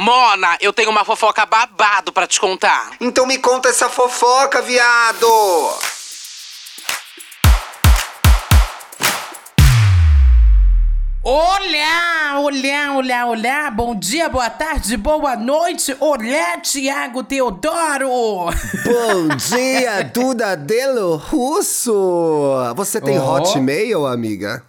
Mona, eu tenho uma fofoca babado pra te contar. Então me conta essa fofoca, viado! Olá, olá, olá, olá. Bom dia, boa tarde, boa noite. Olá, Tiago Teodoro. Bom dia, Duda Delo Russo. Você tem Oh. Hotmail, amiga?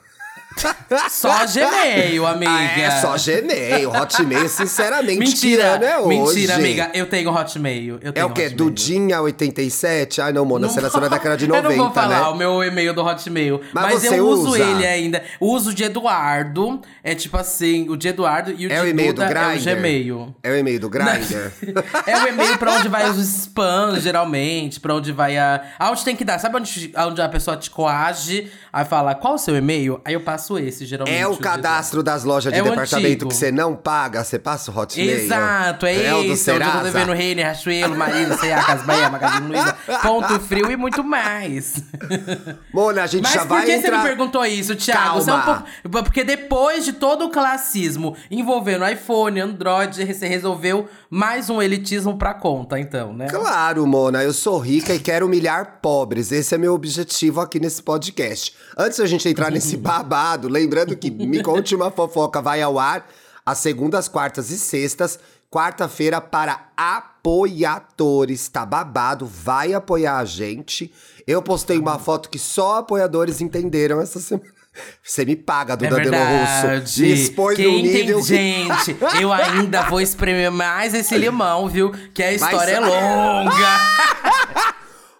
Só Gmail, amiga. Ah, é só Gmail. Hotmail, sinceramente, Mentira, que é hoje? mentira, amiga. Eu tenho Hotmail. Eu É tenho o quê? Hotmail. Dudinha87? Ai, não, Mona, você nasceu na década de 90, Eu não vou falar né? o meu e-mail do Hotmail. Mas Mas, eu uso usa? ele ainda. O uso de Eduardo é tipo assim: o de Eduardo e o É de o e-mail do Duda é o Grindr? Gmail. É o e-mail do Grindr? É o e-mail pra onde vai os spams, geralmente, pra onde vai a. Aonde tem que dar. Sabe onde, onde a pessoa te coage, aí fala qual o seu e-mail? Aí eu passo esse, geralmente. É o cadastro das lojas de É departamento que você não paga, você passa o Hotmail? Exato, é, é o do esse. Onde eu tô devendo Reine, Rachuelo, Marina, C&A, Casbaia, Magazine Luiza, Ponto Frio e muito mais. Mona, a gente Mas já por vai que entrar... você me perguntou isso, Thiago? Você é um Calma. pouco- Porque depois de todo o classismo envolvendo iPhone, Android, você resolveu mais um elitismo pra conta, então, né? Claro, Mona, eu sou rica e quero humilhar pobres. Esse é meu objetivo aqui nesse podcast. Antes da gente entrar nesse babado, lembrando que Me Conte Uma Fofoca vai ao ar às segundas, quartas e sextas. Quarta-feira para apoiadores, tá babado, vai apoiar a gente. Eu postei uma foto que só apoiadores entenderam essa semana. Você me paga, É Duda Delo Russo. Me expôs Quem no nível... Gente, eu ainda vou espremer mais esse limão, viu? Que a história é Mas- longa.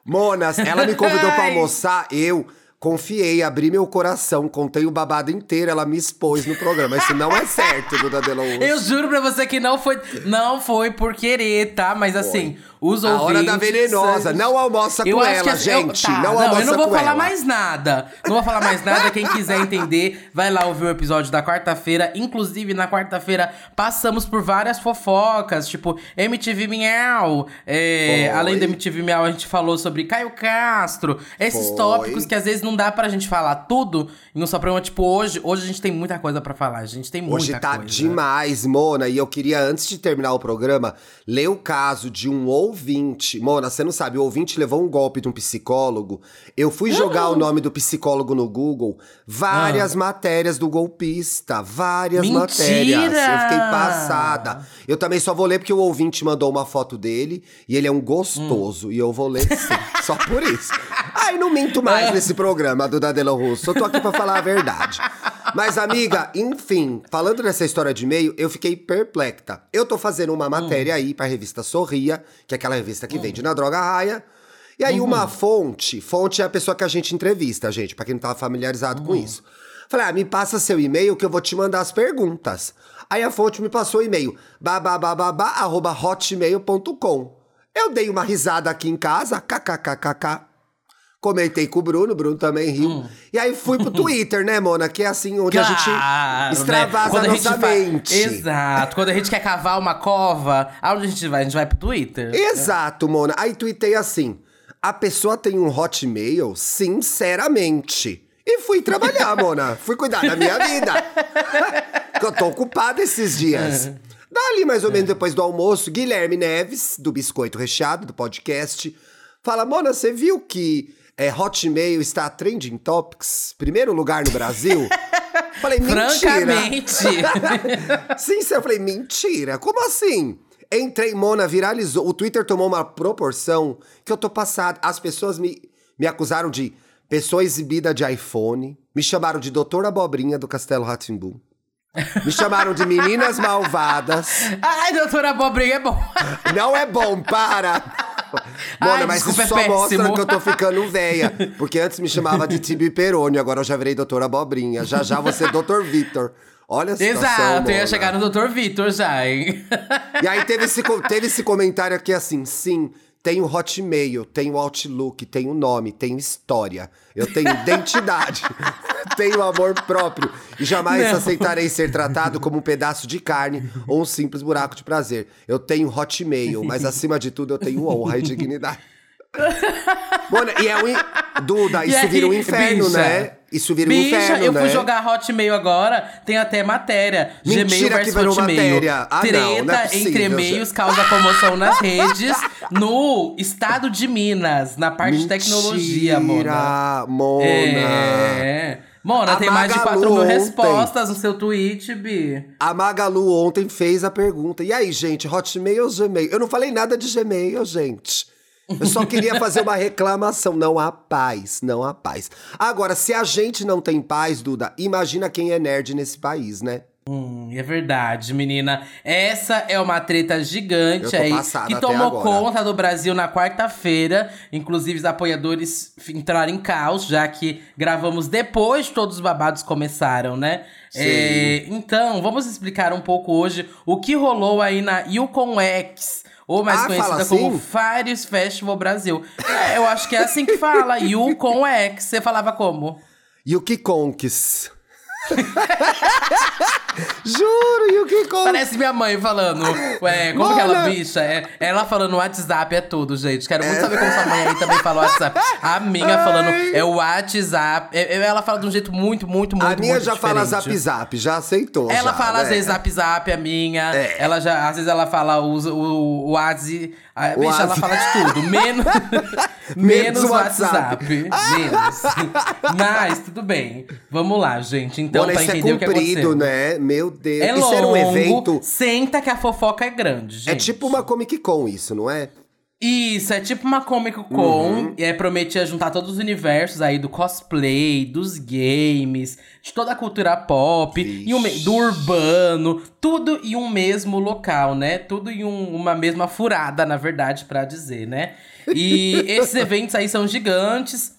Monas, ela me convidou pra Ai. almoçar, eu confiei, abri meu coração, contei o babado inteiro, ela me expôs no programa. Isso não é certo, Duda Delo Russo. Eu juro pra você que não foi, não foi por querer, tá? Mas assim, os A hora ouvintes... da venenosa. Não almoça com ela, que assim, eu- gente. tá, não não, almoça eu não vou com falar ela. mais nada. Não vou falar mais nada. Quem quiser entender, vai lá ouvir o episódio da quarta-feira. Inclusive, na quarta-feira, passamos por várias fofocas, tipo MTV Miau. É, além do MTV Miau, a gente falou sobre Caio Castro. Esses Foi. tópicos que às vezes não dá pra gente falar tudo em um só programa. Tipo, hoje, hoje a gente tem muita coisa pra falar. A gente tem muita Hoje tá coisa. demais, Mona. E eu queria, antes de terminar o programa, ler o caso de um ouvinte. Mona, você não sabe, o ouvinte levou um golpe de um psicólogo. Eu fui jogar o nome do psicólogo no Google. Várias matérias do golpista. Várias Mentira! matérias. Eu fiquei passada. Eu também só vou ler porque o ouvinte mandou uma foto dele e ele é um gostoso. E eu vou ler sim. só por isso. Ai, não minto mais nesse programa, Duda Delo Russo. Eu tô aqui pra falar a verdade. Mas, amiga, enfim, falando dessa história de e-mail, eu fiquei perplexa. Eu tô fazendo uma matéria aí pra revista Sorria, que é aquela revista que vende na Droga Raia. E aí, uma fonte, fonte é a pessoa que a gente entrevista, gente, pra quem não tá familiarizado com isso. Falei, ah, me passa seu e-mail que eu vou te mandar as perguntas. Aí a fonte me passou o e-mail, bababababá, arroba hotmail.com. Eu dei uma risada aqui em casa, kkkk. Comentei com o Bruno, o Bruno também riu. Hum. E aí fui pro Twitter, né, Mona? Que é assim, onde a Claro, gente extravasa né? A a nossa fa- mente. Exato. Quando a gente quer cavar uma cova, aonde a gente vai? A gente vai pro Twitter. Exato, Mona. Aí tuitei assim: a pessoa tem um hotmail, sinceramente. E fui trabalhar, Mona. Fui cuidar da minha vida. que eu tô ocupada esses dias. Dali, mais ou menos depois do almoço, Guilherme Neves, do Biscoito Recheado, do podcast, fala: Mona, você viu que é, Hotmail está trending topics? Primeiro lugar no Brasil? Falei, mentira. Francamente. Sim, eu falei, mentira, como assim? Entrei, Mona, viralizou. O Twitter tomou uma proporção que eu tô passada. As pessoas me, me acusaram de pessoa exibida de iPhone, me chamaram de Doutor Abobrinha do Castelo Ratimbu. Me chamaram de meninas malvadas. Ai, doutora Abobrinha é bom. Não é bom, para! Mona, mas desculpa, isso é só mostra péssimo. que eu tô ficando velha. Porque antes me chamava de Tibi Peroni, agora eu já virei Doutor Abobrinha. Já já você é Doutor Vitor. Olha a situação, Exato, eu ia Mona. chegar no Dr. Vitor já, hein? E aí teve esse, teve esse comentário aqui assim, sim, tenho Hotmail, tenho Outlook, tenho nome, tenho história, eu tenho identidade, tenho amor próprio e jamais Não. aceitarei ser tratado como um pedaço de carne ou um simples buraco de prazer. Eu tenho Hotmail, mas acima de tudo eu tenho honra e dignidade. Mona, e é um. in- Duda, isso aí, vira um inferno, bicha? né? isso vira um Bicha, inferno, eu fui né? jogar Hotmail agora, tem até matéria. Mentira Gmail que versus virou Hotmail. matéria. Ah, não, Treta não é possível, entre e-mails causa comoção nas redes no estado de Minas, na parte de tecnologia, Mona. Mentira, Mona. É. Mona, A tem mais de Magalu 4 mil ontem. respostas no seu tweet, Bi. A Magalu ontem fez a pergunta. E aí, gente, Hotmail ou Gmail? Eu não falei nada de Gmail, gente. Eu só queria fazer uma reclamação. Não há paz, não há paz. Agora, se a gente não tem paz, Duda, imagina quem é nerd nesse país, né? Hum, é verdade, menina. Essa é uma treta gigante aí que tomou conta do Brasil na quarta-feira. Inclusive, os apoiadores entraram em caos, já que gravamos depois que todos os babados começaram, né? Sim. É, então, vamos explicar um pouco hoje o que rolou aí na Yukon X. Ou mais Ah, conhecida fala como assim? Fires Festival Brasil. É, eu acho que é assim que fala. Yukon X. Você falava como? Yuki Conks. Juro, Yuki Conks. Parece minha mãe falando. Ué, como que ela, Mona! bicha? É, ela falando WhatsApp é tudo, gente. Quero muito saber como sua mãe aí também fala WhatsApp. A minha falando é o WhatsApp. É- é- ela fala de um jeito muito, muito, muito. A minha muito já fala diferente. zap zap, já aceitou. Ela já, fala às né? vezes zap zap, a minha. É. Ela já, às vezes ela fala o, o, o Whats- A bicha, ela fala de tudo. Menos, Menos menos WhatsApp. WhatsApp. Menos. Mas, tudo bem. Vamos lá, gente. Então, Mona, pra isso é entender o que comprido, né? Meu Deus. É isso longo, era um evento. senta que a fofoca é grande, gente. É tipo uma Comic Con, isso, não é? Isso, é tipo uma Comic Con. Uhum. E é, prometia juntar todos os universos aí do cosplay, dos games, de toda a cultura pop, Vixe. e um do urbano, tudo em um mesmo local, né? Tudo em um- uma mesma furada, na verdade, pra dizer, né? E esses eventos aí são gigantes.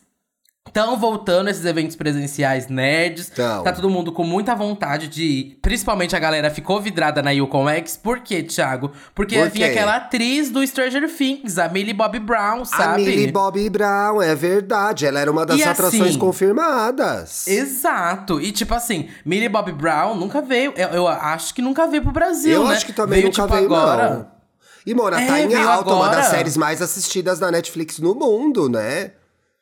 Estão voltando esses eventos presenciais nerds. Tão. Tá todo mundo com muita vontade de ir. Principalmente a galera ficou vidrada na Yukon X. Por quê, Thiago? Porque Por quê? aquela atriz do Stranger Things, a Millie Bobby Brown, A sabe? Millie Bobby Brown, é verdade. Ela era uma das E atrações assim- confirmadas. Exato. E tipo assim, Millie Bobby Brown nunca veio. Eu, eu acho que nunca veio pro Brasil, Eu né? acho que também veio, nunca tipo, veio, agora. não. E, Mona, É, tá em alta, uma das agora. séries mais assistidas na Netflix no mundo, né?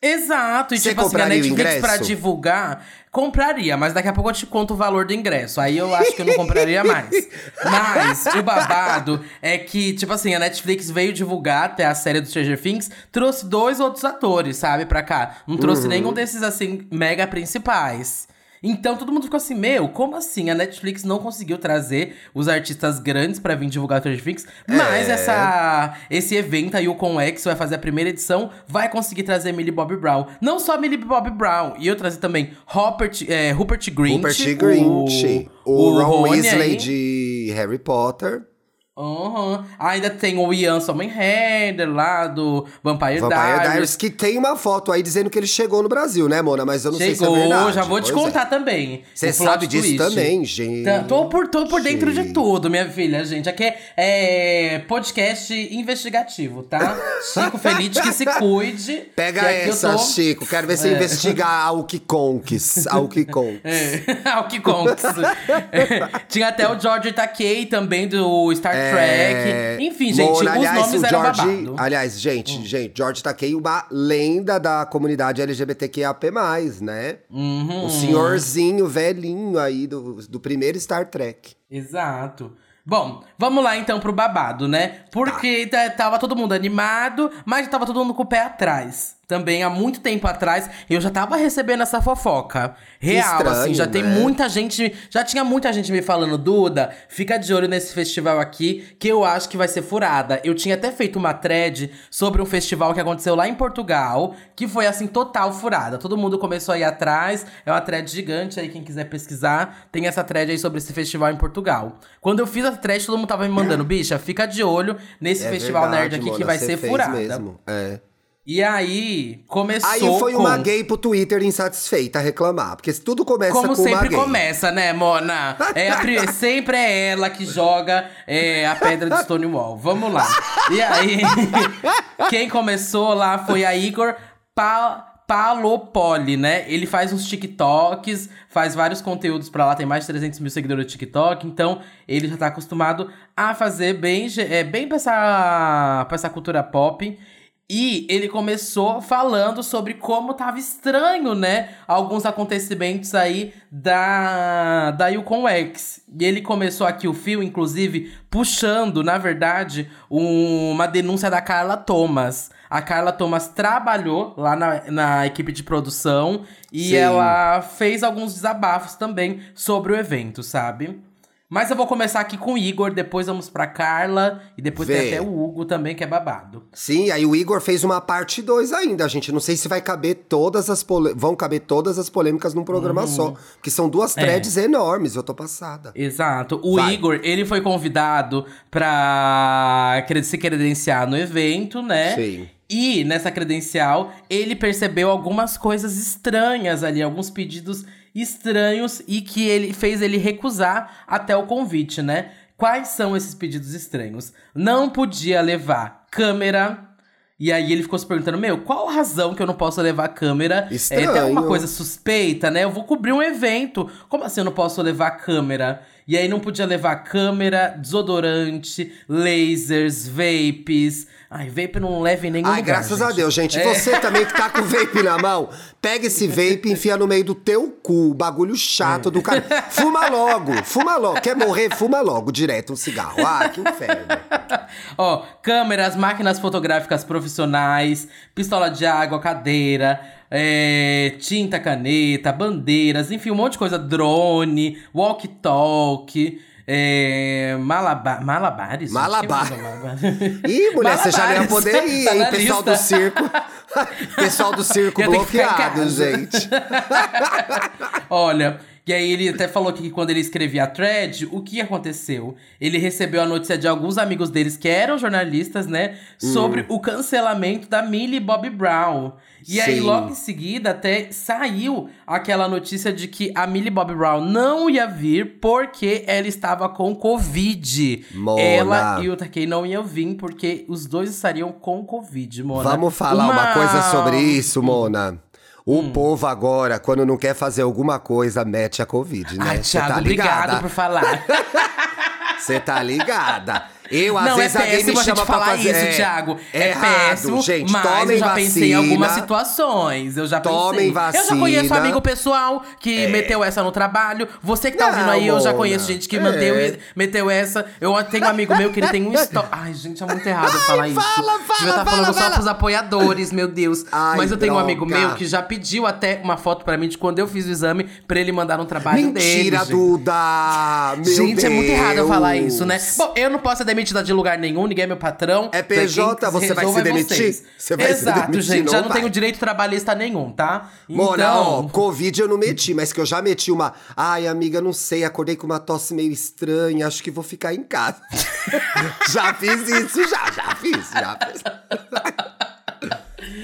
Exato, e Você tipo assim, a Netflix pra divulgar, compraria, mas daqui a pouco eu te conto o valor do ingresso. Aí eu acho que eu não compraria mais. Mas o babado é que, tipo assim, a Netflix veio divulgar até a série do Stranger Things, trouxe dois outros atores, sabe, pra cá. Não trouxe Uhum. nenhum desses, assim, mega principais. Então todo mundo ficou assim, meu, como assim? A Netflix não conseguiu trazer os artistas grandes pra vir divulgar Stranger Things, mas É. essa esse evento aí, o Com X, vai fazer a primeira edição, vai conseguir trazer Millie Bobby Brown. Não só Millie Bobby Brown, e eu trazer também Rupert, é, Rupert Grint. Rupert Grint, o, o Ron Rony Weasley aí. de Harry Potter. Aham. Ainda tem o Ian Somenheder lá do Vampire, Vampire Diaries. Diaries, que tem uma foto aí dizendo que ele chegou no Brasil, né, Mona? Mas eu não sei se é Chegou, verdade. já vou te Pois é. contar também. Você sabe disso twist. também, gente. Tá, Tô por, tô por dentro de Gente. tudo, minha filha, gente. Aqui é, é podcast investigativo, tá? Chico Felite que se cuide. Pega que essa, tô- Chico. Quero ver você É. investigar a Ukikonks. A Ukikonks. É, ao que conta. Tinha até o George Takei também do Star É, Trek. Enfim, gente, Mona, os aliás, nomes o eram George, babado. Hum. Aliás, gente, gente, George Takei, uma lenda da comunidade LGBTQIAP+, né? Uhum. Um senhorzinho velhinho aí do, do primeiro Star Trek. Exato. Bom, vamos lá então pro babado, né? Porque tá- tava todo mundo animado, mas tava todo mundo com o pé atrás. Também há muito tempo atrás, eu já tava recebendo essa fofoca. Real, estranho, assim, já tem né? muita gente. Já tinha muita gente me falando, Duda, fica de olho nesse festival aqui, que eu acho que vai ser furada. Eu tinha até feito uma thread sobre um festival que aconteceu lá em Portugal, que foi assim, total furada. Todo mundo começou a ir atrás. É uma thread gigante aí, quem quiser pesquisar, tem essa thread aí sobre esse festival em Portugal. Quando eu fiz a thread, todo mundo tava me mandando, bicha, fica de olho nesse É festival verdade, nerd aqui que Mona, vai você ser furada. mesmo. É. E aí, começou Aí foi com... uma gay pro Twitter insatisfeita reclamar. Porque tudo começa Como com sempre começa, né, Mona? É a pri- sempre é ela que joga é, a pedra de Stonewall. Vamos lá. E aí, quem começou lá foi a Igor pa Palopoli, né? Ele faz uns TikToks, faz vários conteúdos pra lá, tem mais de 300 mil seguidores no TikTok, então ele já tá acostumado a fazer bem, é, bem pra essa, pra essa cultura pop. E ele começou falando sobre como tava estranho, né? Alguns acontecimentos aí da, da Yukon X. E ele começou aqui o fio, inclusive, puxando, na verdade, um, uma denúncia da Carla Thomas. A Carla Thomas trabalhou lá na, na equipe de produção e Sim. ela fez alguns desabafos também sobre o evento, sabe? Mas eu vou começar aqui com o Igor, depois vamos pra Carla e depois Vê. tem até o Hugo também, que é babado. Sim, aí o Igor fez uma parte 2 ainda, gente. Não sei se vai caber todas as pole... vão caber todas as polêmicas num programa só, porque são duas. É. threads enormes, eu tô passada. Exato. O Vai. Igor, ele foi convidado pra se credenciar no evento, né? Sim. E nessa credencial, ele percebeu algumas coisas estranhas ali, alguns pedidos estranhos e que ele fez ele recusar até o convite, né? Quais são esses pedidos estranhos? Não podia levar câmera. E aí ele ficou se perguntando, meu, qual a razão que eu não posso levar câmera? É, tem alguma Estranho. coisa suspeita, né? Eu vou cobrir um evento. Como assim eu não posso levar câmera? E aí não podia levar câmera, desodorante, lasers, vapes. Ai, vape não leva em nenhum Ai, lugar, graças a gente. Deus, gente. É. Você também que tá com vape na mão, pega esse vape e enfia no meio do teu cu. Bagulho chato do cara. Fuma logo, fuma logo. Quer morrer? Fuma logo, direto um cigarro. Ah, que inferno. Ó, câmeras, máquinas fotográficas profissionais, pistola de água, cadeira, é, tinta, caneta, bandeiras, enfim, um monte de coisa. Drone, walkie-talkie, é, malaba malabares. gente? Malabar. Ih, mulher, você já não ia Malabares. poder ir, Tá hein? Pessoal do lista. circo. Pessoal do circo bloqueado, gente. Olha, e aí ele até falou que quando ele escrevia a thread, o que aconteceu? Ele recebeu a notícia de alguns amigos deles que eram jornalistas, né? Sobre o cancelamento da Millie Bobby Brown. E aí, Sim. logo em seguida, até saiu aquela notícia de que a Millie Bobby Brown não ia vir porque ela estava com Covid. Mona. Ela e o Takei não iam vir porque os dois estariam com Covid, Mona. Vamos falar uma... coisa sobre isso, Mona. O povo agora, quando não quer fazer alguma coisa, mete a Covid, né? Ai, Thiago, tá obrigado ligada? por falar. Você tá ligada? Eu, às Não, é vezes, alguém péssimo me a gente chama falar fazer. isso, é, Thiago. É, É péssimo, gente. mas tomem eu já pensei em algumas vacina. situações. Eu já Tomem pensei. Eu já conheço vacina. É. amigo pessoal que meteu essa no trabalho. Você que tá Não, ouvindo aí, eu já Mona. conheço gente que É. manteu, meteu essa. Eu tenho um amigo meu que ele tem um estoque. Ai, gente, é muito errado eu falar isso. fala, fala, Devia estar fala, falando só fala. pros apoiadores, meu Deus. Ai, mas eu tenho um amigo meu que já pediu até uma foto pra mim de quando eu fiz o exame pra ele mandar um trabalho dele. Mentira. Duda! Meu Gente, é muito errado eu falar Deus. isso, né? Bom, eu não posso ser demitida de lugar nenhum, ninguém é meu patrão. É PJ, você vai se demitir? vocês. Você vai se Exato, demitir, gente. não já não vai. tenho direito trabalhista nenhum, tá? Mona, ó, Então. Covid eu não meti, mas que eu já meti uma. Ai, amiga, não sei, acordei com uma tosse meio estranha, acho que vou ficar em casa. já fiz isso, já, já fiz, já fiz.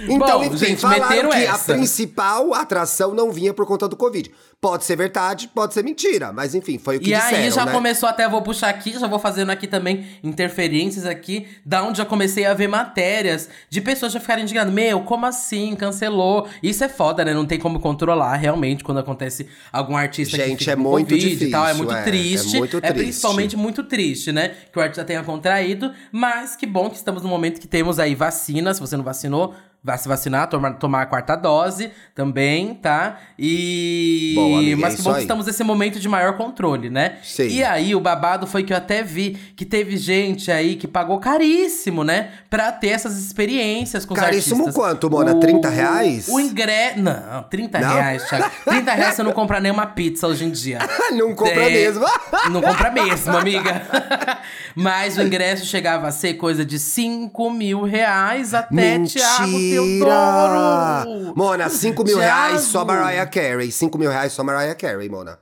Então, Bom, enfim, gente, falaram que a essa. principal atração não vinha por conta do Covid. Pode ser verdade, pode ser mentira, mas enfim, foi o que E disseram, aí já né? começou até, vou puxar aqui, já vou fazendo aqui também interferências aqui, da onde já comecei a ver matérias de pessoas já ficarem indignadas. Meu, como assim? Cancelou. Isso é foda, né? Não tem como controlar realmente quando acontece algum artista que Gente, fica é muito Covid e tal. É difícil, muito é, triste. é muito triste. principalmente muito triste, né? Que o artista tenha contraído. Mas que bom que estamos no momento que temos aí vacina. Se você não vacinou, vá se vacinar, tomar, tomar a quarta dose também, tá? E. Amiga, mas é que bom que estamos nesse momento de maior controle, né? Sim. E aí, o babado foi que eu até vi que teve gente aí que pagou caríssimo, né? Pra ter essas experiências com Caríssimo os artistas. quanto, Mona? 30 reais? O ingresso. Não, 30 Não? reais, Thiago. 30 reais você não compra nem uma pizza hoje em dia. Não compra É, mesmo. Não compra mesmo, amiga. Mas o ingresso chegava a ser coisa de 5 mil reais até Thiago Teodoro. Mona, 5 mil reais só Thiago. Mariah Carey. 5 mil reais só Mariah Carey, Mona.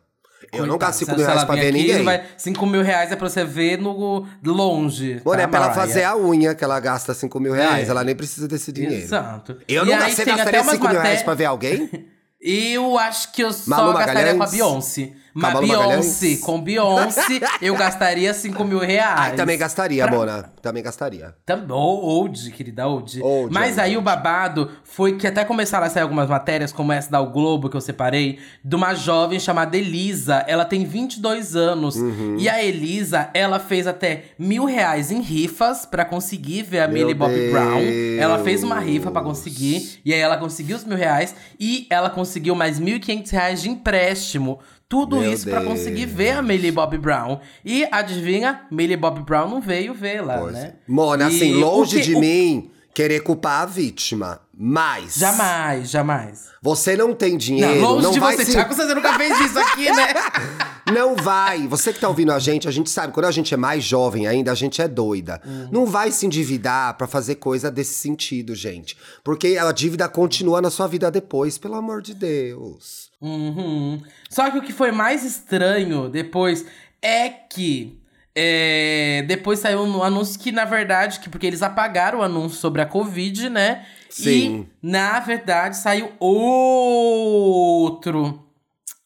Eu não Coitada, gasto 5 se mil reais ela pra ver aqui, ninguém. vai- 5 mil reais é pra você ver no longe. Mona, tá, é pra ela Mariah? fazer a unha que ela gasta 5 mil reais. É. Ela nem precisa desse dinheiro. Exato. Eu E não aí gastaria até umas 5 mil reais maté- pra ver alguém? Eu acho que eu só Malu gastaria com a? Beyoncé. Mas Beyoncé, com Beyoncé, eu gastaria 5 mil reais. Ai, também gastaria, Pra- Mona. Também gastaria. Tam- Old, querida, old. Old, Mas old, aí o babado foi que até começaram a sair algumas matérias, como essa da O Globo, que eu separei, de uma jovem chamada Elisa. Ela tem 22 anos. Uhum. E a Elisa, ela fez até mil reais em rifas pra conseguir ver a Meu Millie Bobby Brown. Ela fez uma rifa pra conseguir. E aí ela conseguiu os mil reais. E ela conseguiu mais 1.500 reais de empréstimo. Tudo Meu isso pra Deus. conseguir ver a Millie Bobby Brown. E adivinha? Millie Bobby Brown não veio vê-la, né? Mona, assim, longe que- de o- mim querer culpar a vítima. Mas. Jamais, jamais. Você não tem dinheiro. Não, longe não de vai você, se... Thiago, você nunca fez isso aqui, né? Não vai. Você que tá ouvindo a gente, a gente sabe, quando a gente é mais jovem ainda, a gente é doida. Hum. Não vai se endividar pra fazer coisa desse sentido, gente. Porque a dívida continua na sua vida depois, pelo amor de Deus. Uhum. Só que o que foi mais estranho depois é que. É, depois saiu um anúncio que, na verdade, que porque eles apagaram o anúncio sobre a Covid, né? Sim. E, na verdade, saiu outro.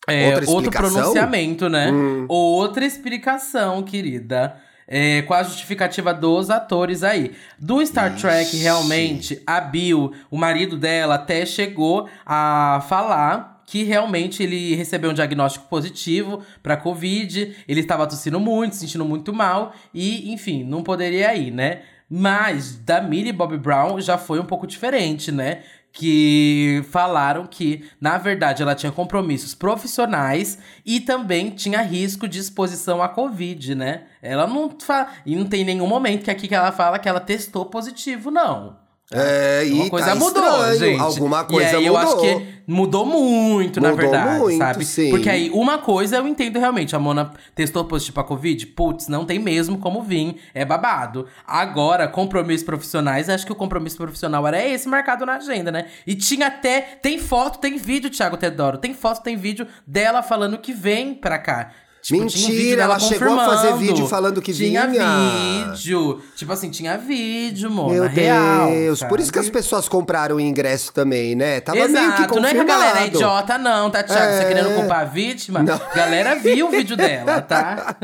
é, outro pronunciamento, né? Outra explicação, querida. É, com a justificativa dos atores aí. Do Star Trek, Ixi. realmente, a Bill, o marido dela, até chegou a falar que realmente ele recebeu um diagnóstico positivo pra Covid. Ele estava tossindo muito, se sentindo muito mal. E, enfim, não poderia ir, né? Mas da Millie Bobby Brown já foi um pouco diferente, né? Que falaram que, na verdade, ela tinha compromissos profissionais e também tinha risco de exposição à Covid, né? Ela não fala. E não tem nenhum momento que aqui que ela fala que ela testou positivo, não. É, e Uma coisa tá mudou, estranho. gente. Alguma e coisa aí mudou. eu acho que mudou muito, na Mudou verdade, muito, sabe? sim. Porque aí uma coisa eu entendo realmente, a Mona testou positivo pra Covid, putz, não tem mesmo como vir, é babado. Agora, compromissos profissionais, acho que o compromisso profissional era esse marcado na agenda, né? E tinha até, tem foto, tem vídeo, Thiago Teodoro, tem foto, tem vídeo dela falando que vem pra cá. Tipo, tinha vídeo Mentira, ela chegou a fazer vídeo falando que tinha vinha. vídeo. Tipo assim, tinha vídeo, Mona, Meu real. Deus, por isso que as pessoas compraram o ingresso também, né? Tava meio que Exato, confirmado. não é que a galera é idiota, não, tá, Thiago? Você É. querendo culpar a vítima? Não. A galera viu o vídeo dela, tá?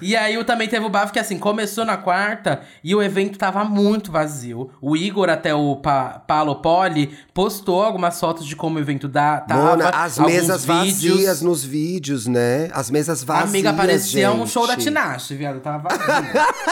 e aí também teve o bafo que, assim, começou na quarta e o evento tava muito vazio. O Igor, até o pa Paulo Poli, postou algumas fotos de como o evento da, tava. Mona, as mesas vídeos. vazias nos vídeos, né? As mesas vazias, Amiga, parecia um gente. show da Tinashe, viado. Tava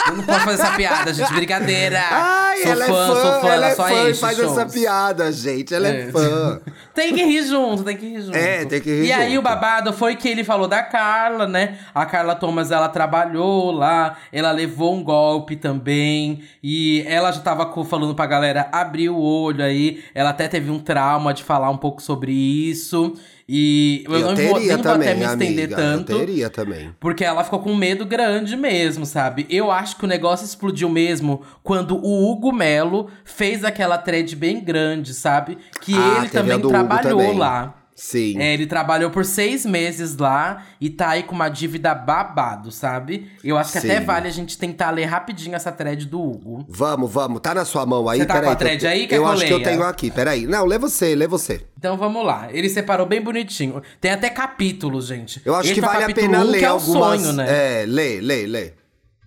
eu não posso fazer essa piada, gente. Brincadeira. Ai, sou ela fã, é fã, sou fã. ela é só fã e faz shows. essa piada, gente. Ela é, É. fã. Tem que rir junto, tem que rir junto. É, tem que rir E aí junto. o babado foi que ele falou da Carla, né? A Carla Thomas, ela trabalhou lá, ela levou um golpe também. E ela já tava falando pra galera abrir o olho aí. Ela até teve um trauma de falar um pouco sobre isso. E eu, Eu, não vou, nem também, até me estender amiga. tanto. Eu teria também. Porque ela ficou com um medo grande mesmo, sabe? Eu acho que o negócio explodiu mesmo quando o Hugo Melo fez aquela thread bem grande, sabe? Que Ah, ele a também trabalhou também. lá. Sim. É, ele trabalhou por seis meses lá e tá aí com uma dívida babado, sabe? Eu acho que até Sim. vale a gente tentar ler rapidinho essa thread do Hugo. Vamos, vamos. Tá na sua mão aí? Você tá Peraí, com a que eu thread aí? Quer Eu que eu acho que eu tenho aqui. Peraí. Não, lê você, lê você. Então vamos lá. Ele separou bem bonitinho. Tem até capítulos, gente. Eu acho Esse que é vale a pena um, ler que é algumas. sonho, né? É, lê, lê, lê.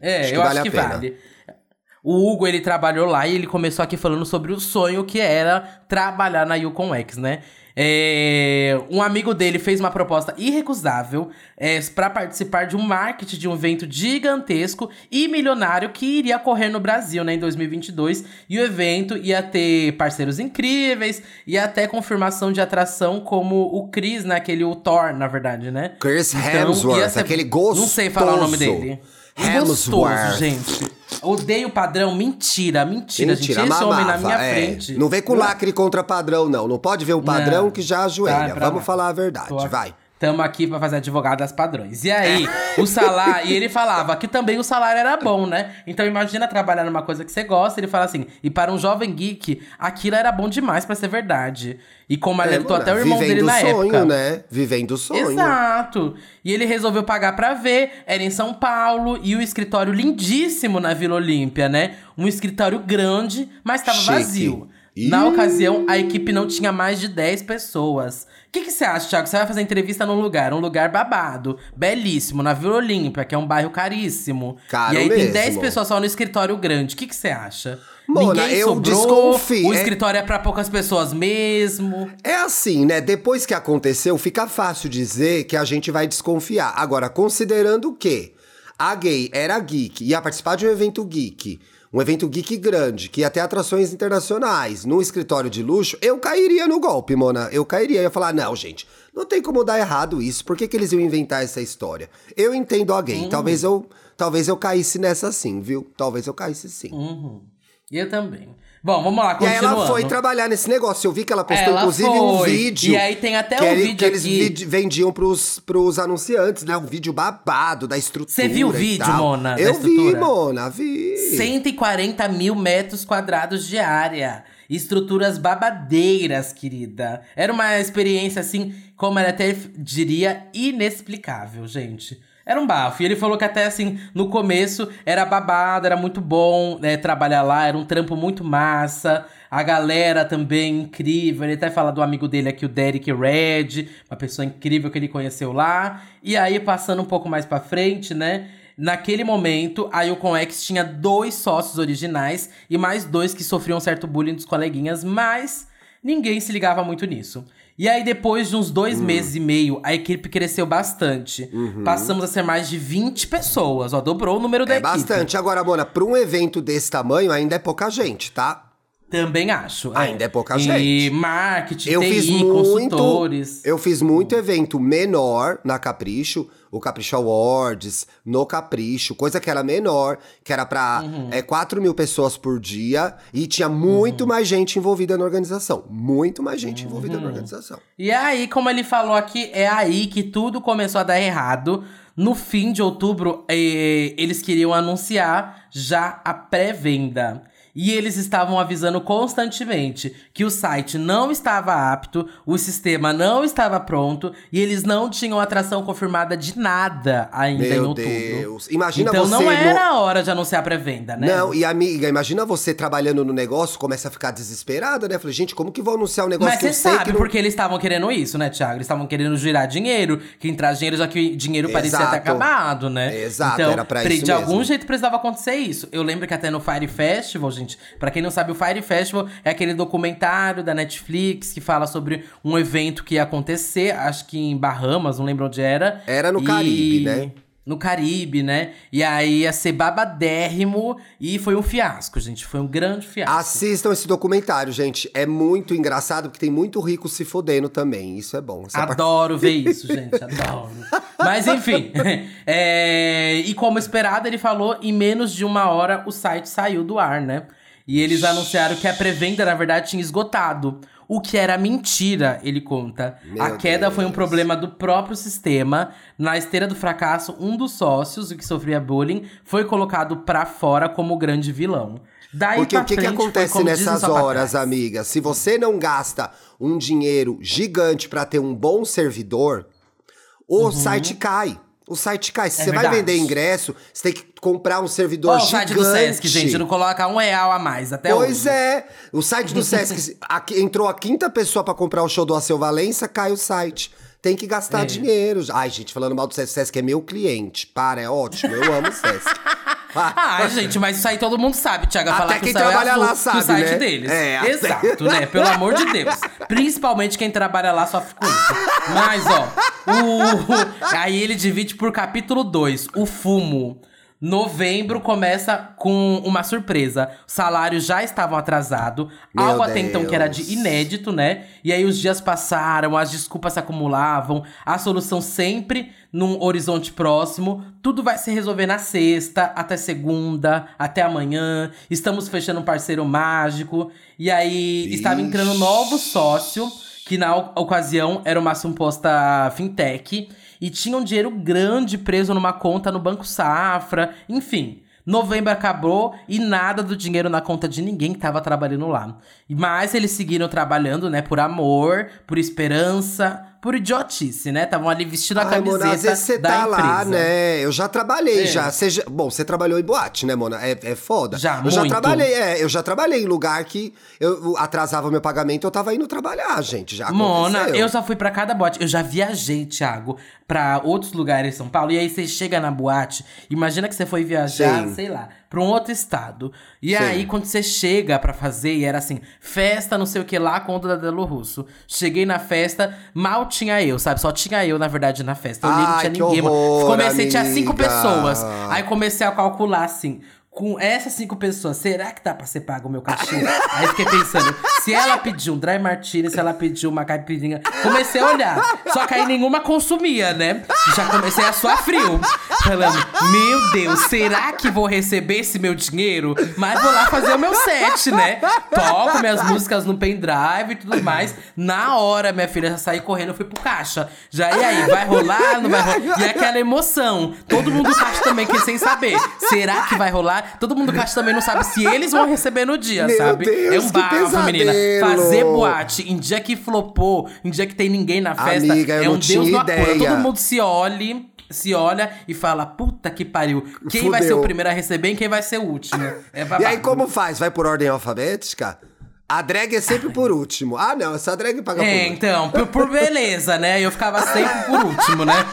É, Acho que eu vale acho a que pena. vale. O Hugo, ele trabalhou lá e ele começou aqui falando sobre o sonho que era trabalhar na Yukon X, né? É, um amigo dele fez uma proposta irrecusável é, para participar de um marketing de um evento gigantesco e milionário que iria ocorrer no Brasil, né, em 2022. E o evento ia ter parceiros incríveis e até confirmação de atração como o Chris, né, aquele o Thor, na verdade, né? Chris Então, Hemsworth, ser- aquele gostoso. Não sei falar o nome dele. Gostoso, gente. Odeio padrão. Mentira, mentira, Mentira, gente. Esse homem na mamava, minha é. frente. Não vem com lacre contra padrão, não. Não pode ver um padrão Não. que já ajoelha. Vai Vamos lá. falar a verdade, Tô vai. Tamo aqui pra fazer advogado das padrões. E aí, o salário. e ele falava que também o salário era bom, né? Então imagina trabalhar numa coisa que você gosta. Ele fala assim: e para um jovem geek, aquilo era bom demais pra ser verdade. E como alertou É, até o irmão vivendo dele na sonho, época. né? Vivendo o sonho. Exato. E ele resolveu pagar pra ver. Era em São Paulo e o escritório lindíssimo na Vila Olímpia, né? Um escritório grande, mas tava Chique. vazio. Na ocasião, a equipe não tinha mais de 10 pessoas. O que, que você acha, Thiago? Você vai fazer entrevista num lugar, um lugar babado, belíssimo, na Vila Olímpia, que é um bairro caríssimo. Caro e aí tem mesmo. 10 pessoas só no escritório grande. O que, que você acha? Mona, Ninguém eu sobrou, desconfio, O é- escritório é pra poucas pessoas mesmo. É assim, né? Depois que aconteceu, fica fácil dizer que a gente vai desconfiar. Agora, considerando que a gay era geek, ia participar de um evento geek, um evento geek grande, que ia ter atrações internacionais, num escritório de luxo, eu cairia no golpe, Mona. Eu cairia. Eu ia falar, não, gente, não tem como dar errado isso. Por que, que eles iam inventar essa história? Eu entendo a gay. Talvez eu. Talvez eu caísse nessa sim, viu? Talvez eu caísse sim. E eu também. Bom, vamos lá, E aí continuando. ela foi trabalhar nesse negócio. Eu vi que ela postou, Ela inclusive, um foi. vídeo. E aí tem até um ele- vídeo que eles aqui. vendiam pros, pros anunciantes, né? Um vídeo babado da estrutura. Você viu o vídeo. Mona, Eu vi? Mona, vi. 140 mil metros quadrados de área. Estruturas babadeiras, querida. Era uma experiência, assim, como ela até diria, inexplicável, gente. Era um bafo. E ele falou que até, assim, no começo era babado, era muito bom né, trabalhar lá, era um trampo muito massa. A galera também incrível. Ele até fala do amigo dele aqui, o Derek Red, uma pessoa incrível que ele conheceu lá. E aí, passando um pouco mais pra frente, né? Naquele momento, a Yukon-X tinha dois sócios originais e mais dois que sofriam certo bullying dos coleguinhas, mas ninguém se ligava muito nisso. E aí, depois de uns dois meses e meio, a equipe cresceu bastante. Passamos a ser mais de 20 pessoas, ó, dobrou o número da É equipe. bastante. Agora, Mona, pra um evento desse tamanho, ainda é pouca gente, tá? Também acho. Ainda é pouca e gente. marketing, Eu TI, fiz muito. consultores. Eu fiz muito evento menor na Capricho, o Capricho Awards, no Capricho, coisa que era menor, que era pra Uhum. é, 4 mil pessoas por dia e tinha muito mais gente envolvida na organização. Muito mais gente envolvida Uhum. na organização. E aí, como ele falou aqui, é aí que tudo começou a dar errado. No fim de outubro, eh, eles queriam anunciar já a pré-venda. E eles estavam avisando constantemente que o site não estava apto, o sistema não estava pronto e eles não tinham atração confirmada de nada ainda em Meu outubro. Deus. Imagina então você não no- era a hora de anunciar a pré-venda, né? Não, e amiga, imagina você trabalhando no negócio, começa a ficar desesperada, né? Falei, gente, como que vou anunciar um negócio Mas que eu você sei sabe que não... porque eles estavam querendo isso, né, Thiago? Eles estavam querendo girar dinheiro, que entrar dinheiro, já que o dinheiro parecia Exato. ter acabado, né? Exato, então, era pra isso De algum mesmo. jeito precisava acontecer isso. Eu lembro que até no Fire Festival, gente, pra quem não sabe, o Fire Festival é aquele documentário da Netflix que fala sobre um evento que ia acontecer, acho que em Bahamas, não lembro onde era. Era no E- Caribe, né? No Caribe, né? E aí ia ser babadérrimo e foi um fiasco, gente. Foi um grande fiasco. Assistam esse documentário, gente. É muito engraçado, porque tem muito rico se fodendo também. Isso é bom. Essa parte- Adoro ver isso, gente. Adoro. Mas enfim. é, E como esperado, ele falou, em menos de uma hora o site saiu do ar, né? E eles anunciaram que a pré-venda, na verdade, tinha esgotado. O que era mentira, ele conta. Meu a queda foi um Deus. problema do próprio sistema. Na esteira do fracasso, um dos sócios, o que sofria bullying, foi colocado pra fora como grande vilão. Daí Porque o que, que acontece nessas horas, amiga? Se você não gasta um dinheiro gigante pra ter um bom servidor, o site cai. O site cai. Se Uhum. É você vai verdade. vender ingresso, você tem que comprar um servidor Ó, o gigante. site do Sesc, gente, não coloca um real a mais até Pois hoje. é. O site do Sesc, aqui- entrou a quinta pessoa pra comprar o show do Alceu Valença, cai o site. Tem que gastar É. dinheiro. Ai, gente, falando mal do Sesc, o Sesc é meu cliente. Para, é ótimo. Eu amo o Sesc. Ah, gente, mas isso aí todo mundo sabe, Thiago. Até Falar que quem o é trabalha azul, lá que o sabe, site né? deles. É, até- Exato, né? Pelo amor de Deus. Principalmente quem trabalha lá sofre com isso. Mas, ó, o... aí ele divide por capítulo 2, o fumo. Novembro começa com uma surpresa. Os salários já estavam atrasados, algo até então que era de inédito, né? E aí os dias passaram, as desculpas se acumulavam, a solução sempre num horizonte próximo. Tudo vai se resolver na sexta, até segunda, até amanhã. Estamos fechando um parceiro mágico. E aí estava entrando um novo sócio, que na ocasião era uma suposta fintech. E tinha um dinheiro grande preso numa conta no Banco Safra. Enfim, Novembro acabou e nada do dinheiro na conta de ninguém que tava trabalhando lá. Mas eles seguiram trabalhando, né, por amor, por esperança, por idiotice, né? Estavam ali vestindo a Ai, camiseta Mona, às vezes você da tá empresa. lá, né? Eu já trabalhei, É. já. Já- Bom, você trabalhou em boate, né, Mona? É, é foda. Já, eu já muito. trabalhei, é. Eu já trabalhei em lugar que eu atrasava meu pagamento, eu tava indo trabalhar, gente. Já Mona, aconteceu. eu só fui pra cada boate. Eu já viajei, Thiago, pra outros lugares em São Paulo. E aí você chega na boate, imagina que você foi viajar, Sim. sei lá, pra um outro estado. E Sim. aí, quando você chega pra fazer, e era assim, festa, não sei o que lá, com o Delo Russo. Cheguei na festa, mal tinha eu, sabe? Só tinha eu, na verdade, na festa. Eu olhei, não Ai, tinha ninguém, horror, Comecei, tinha cinco amiga. pessoas. Aí comecei a calcular assim. Com essas cinco pessoas, será que dá pra ser pago o meu cachê? Aí fiquei pensando, se ela pediu um dry martini, se ela pediu uma caipirinha. Comecei a olhar. Só que aí nenhuma consumia, né? Já comecei a suar frio. Falando, meu Deus, será que vou receber esse meu dinheiro? Mas vou lá fazer o meu set, né? Toco minhas músicas no pendrive e tudo mais. Na hora, minha filha, já saí correndo, fui pro caixa. Já e aí, vai rolar, não vai rolar? E aquela emoção. Todo mundo do caixa também quer sem saber. Será que vai rolar? Todo mundo do caixa também não sabe se eles vão receber no dia, Meu sabe? Deus, é um que bafo, menina. Fazer boate em dia que flopou, em dia que tem ninguém na festa, Amiga, eu é um Deus no acordo. Todo mundo se olhe. Se olha e fala, puta que pariu. Quem vai ser Fudeu. o primeiro a receber e quem vai ser o último? É E aí, como faz? Vai por ordem alfabética? A drag é sempre por último. Ah, não, essa drag paga por É, último. então, por, por beleza, né? Eu ficava sempre por último, né?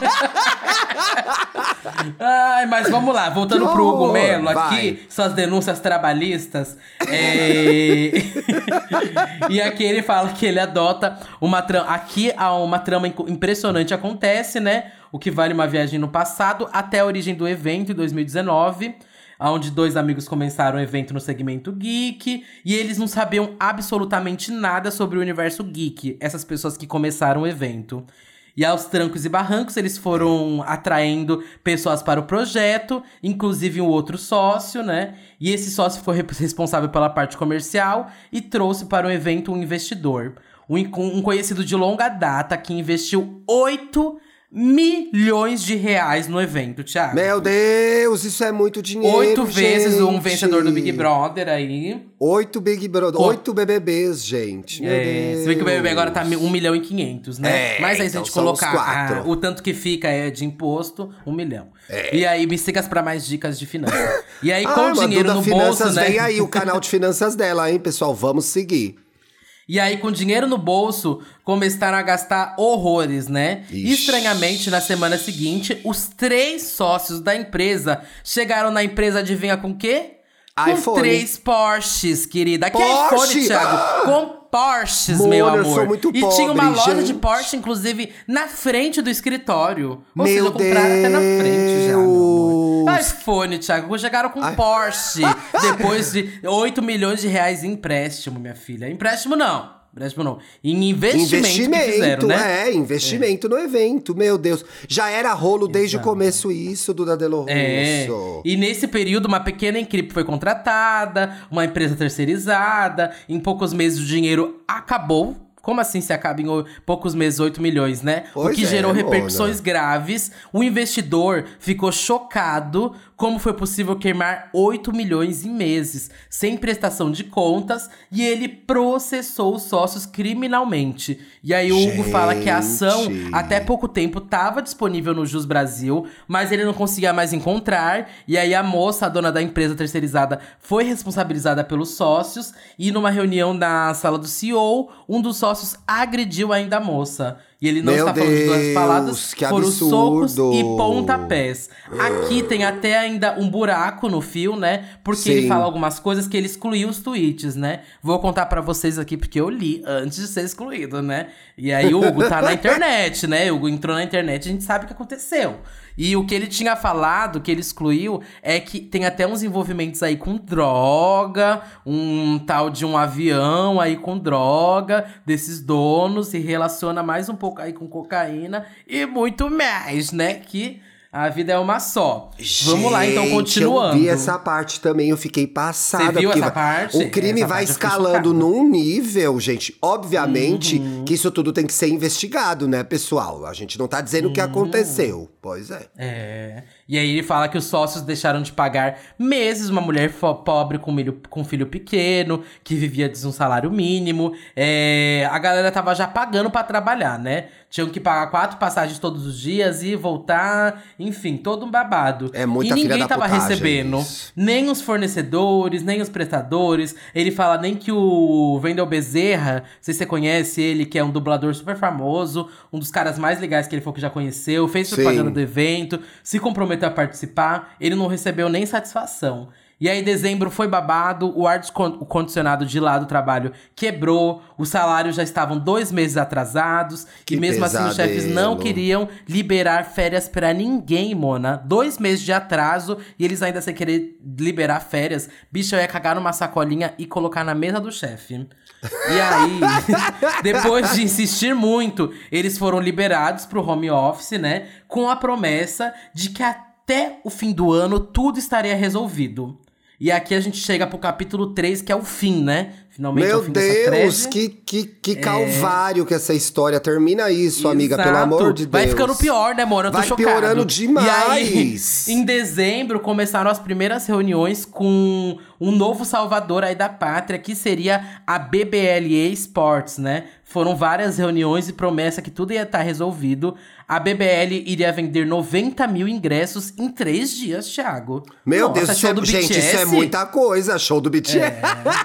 Ai, mas vamos lá, voltando pro Hugo Melo aqui, suas denúncias trabalhistas. É... e aqui ele fala que ele adota uma trama. Aqui há uma trama impressionante acontece, né? O que vale uma viagem no passado até a origem do evento em 2019 onde dois amigos começaram o evento no segmento geek e eles não sabiam absolutamente nada sobre o universo geek, essas pessoas que começaram o evento. E aos trancos e barrancos, eles foram atraindo pessoas para o projeto, inclusive um outro sócio, né? E esse sócio foi re- responsável pela parte comercial e trouxe para o evento um investidor. Um, um conhecido de longa data que investiu 8 milhões de reais no evento, Thiago. Meu Deus, isso é muito dinheiro. Oito vezes um gente. vencedor do Big Brother aí. Oito Big Brother. Oito BBBs, gente. Meu É, Deus. se bem que o BBB agora tá 1 milhão e 500, né? É, Mas aí se então a gente são os colocar ah, o tanto que fica é de imposto, 1 milhão. É. E aí me sigas pra mais dicas de finanças. E aí Ah, com mas dinheiro no Finanças, bolso, né? vem aí o canal de finanças dela, hein, pessoal? Vamos seguir. E aí, com dinheiro no bolso, começaram a gastar horrores, né? Ixi. Estranhamente, na semana seguinte, os três sócios da empresa chegaram na empresa, adivinha com o quê? Com iPhone. três Porsches, querida. Que Porsche? iPhone, Thiago? Com Porsches, Mona, meu eu amor. sou muito e tinha uma pobre, loja de gente. Porsche, inclusive, na frente do escritório. Ou Meu seja, compraram até na frente já, meu amor. Deus. iPhone, Thiago. Chegaram com Ai. Porsche. depois de 8 milhões de reais em empréstimo, minha filha. Empréstimo não. Empréstimo não. Em investimento, que fizeram, né? é, investimento no evento, meu Deus. Já era rolo desde o Exato. começo isso, Duda Delo Russo. É. E nesse período, uma pequena equipe foi contratada, uma empresa terceirizada. Em poucos meses, o dinheiro acabou. Como assim se acaba em o- poucos meses 8 milhões, né? o Pois que é, gerou Mona. repercussões graves. O investidor ficou chocado como foi possível queimar 8 milhões em meses, sem prestação de contas, e ele processou os sócios criminalmente. E aí o Hugo fala que a ação, Gente. até pouco tempo, estava disponível no Jus Brasil, mas ele não conseguia mais encontrar. E aí a moça, a dona da empresa terceirizada, foi responsabilizada pelos sócios. E numa reunião na sala do CEO, um dos sócios agrediu ainda a moça. E ele não Meu está falando de duas Deus, palavras, que foram socos absurdo. e pontapés. Aqui tem até ainda um buraco no fio, né? Porque ele Sim. fala algumas coisas que ele excluiu os tweets, né? Vou contar pra vocês aqui porque eu li antes de ser excluído, né? E aí o Hugo tá na internet, né? O Hugo entrou na internet, a gente sabe o que aconteceu. E o que ele tinha falado, que ele excluiu, é que tem até uns envolvimentos aí com droga, um tal de um avião aí com droga, desses donos, se relaciona mais um pouco aí com cocaína e muito mais, né? Que a vida é uma só. Vamos lá, então, Gente, continuando. Eu vi essa parte também, eu fiquei passada. Você viu essa vai- parte? O crime Essa vai escalando num nível, gente. Obviamente Uhum. que isso tudo tem que ser investigado, né, pessoal? A gente não tá dizendo o que aconteceu. Pois é. É. E aí ele fala que os sócios deixaram de pagar meses uma mulher pobre com, milho, com filho pequeno, que vivia de um salário mínimo. É, a galera tava já pagando para trabalhar, né? Tinham que pagar quatro passagens todos os dias e voltar, enfim, todo um babado. É muita E ninguém tava putagem, recebendo, isso. nem os fornecedores, nem os prestadores. Ele fala nem que o Wendel Bezerra, não sei se você conhece ele, que é um dublador super famoso, um dos caras mais legais que ele falou que já conheceu, fez Sim. propaganda do evento, se comprometeu a participar, ele não recebeu nem satisfação. E aí, dezembro foi babado, o ar-condicionado de lá do trabalho quebrou, os salários já estavam dois meses atrasados, Que e mesmo assim os chefes não pesadelo. queriam liberar férias pra ninguém, Mona. Dois meses de atraso e eles ainda sem querer liberar férias. Bicho, eu ia cagar numa sacolinha e colocar na mesa do chefe. E aí, depois de insistir muito, eles foram liberados pro home office, né? Com a promessa de que até o fim do ano tudo estaria resolvido. E aqui a gente chega pro capítulo 3, que é o fim, né? Finalmente é Meu Deus, que, que, que calvário que essa história. Termina isso, amiga, pelo Exato. amor de Deus. Vai ficando pior, né, mano? Eu tô Vai chocado. piorando E aí, demais. em dezembro, começaram as primeiras reuniões com um novo salvador aí da pátria, que seria a BBLA Sports, né? Foram várias reuniões e promessa que tudo ia estar resolvido. A BBL iria vender 90 mil ingressos em três dias, Thiago. Meu Nossa, Deus, show é- do gente, isso é BTS? muita coisa. Show do BTS.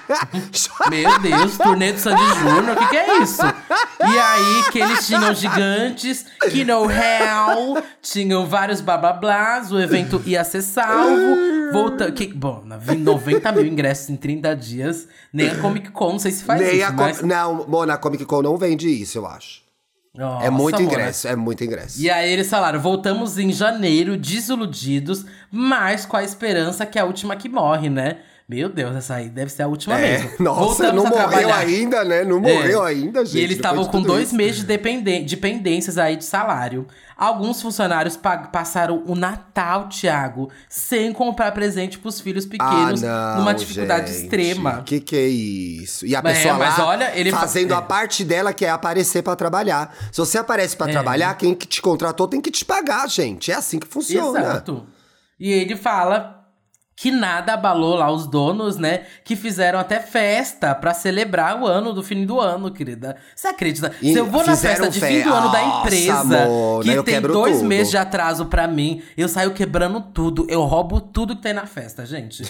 Meu Deus, turnê do Sandy Júnior, o que, que é isso? E aí, que eles tinham gigantes, que know-how, tinham vários blá-blá-blás, o evento ia ser salvo. Volta, que, bom, na- 90 mil ingressos em 30 dias, nem a Comic Con, não sei se faz Nem isso, a mas... Não, Mona, a Comic Con não vende isso, eu acho. Nossa, é muito ingresso, é muito ingresso. E aí eles falaram, voltamos em janeiro, desiludidos, mas com a esperança que é a última que morre, né? Meu Deus, essa aí deve ser a última É, mesmo. nossa, Voltamos não morreu ainda, né? Não É. morreu ainda, gente. E eles estavam com dois isso. meses de, dependen de pendências aí de salário. Alguns funcionários pa- passaram o Natal, Thiago, sem comprar presente pros filhos pequenos, ah, não, numa dificuldade gente. extrema. Que que é isso? E a É, pessoa mas lá olha, ele fa- fazendo é. a parte dela que é aparecer pra trabalhar. Se você aparece pra É. trabalhar, quem que te contratou tem que te pagar, gente. É assim que funciona. Exato. E ele fala que nada abalou lá os donos, né? Que fizeram até festa pra celebrar o ano do fim do ano, querida. Você acredita? E Se eu vou na festa de fim do ano da empresa, Mona, que eu tem dois tudo. meses de atraso pra mim, eu saio quebrando tudo. Eu roubo tudo que tem na festa, gente.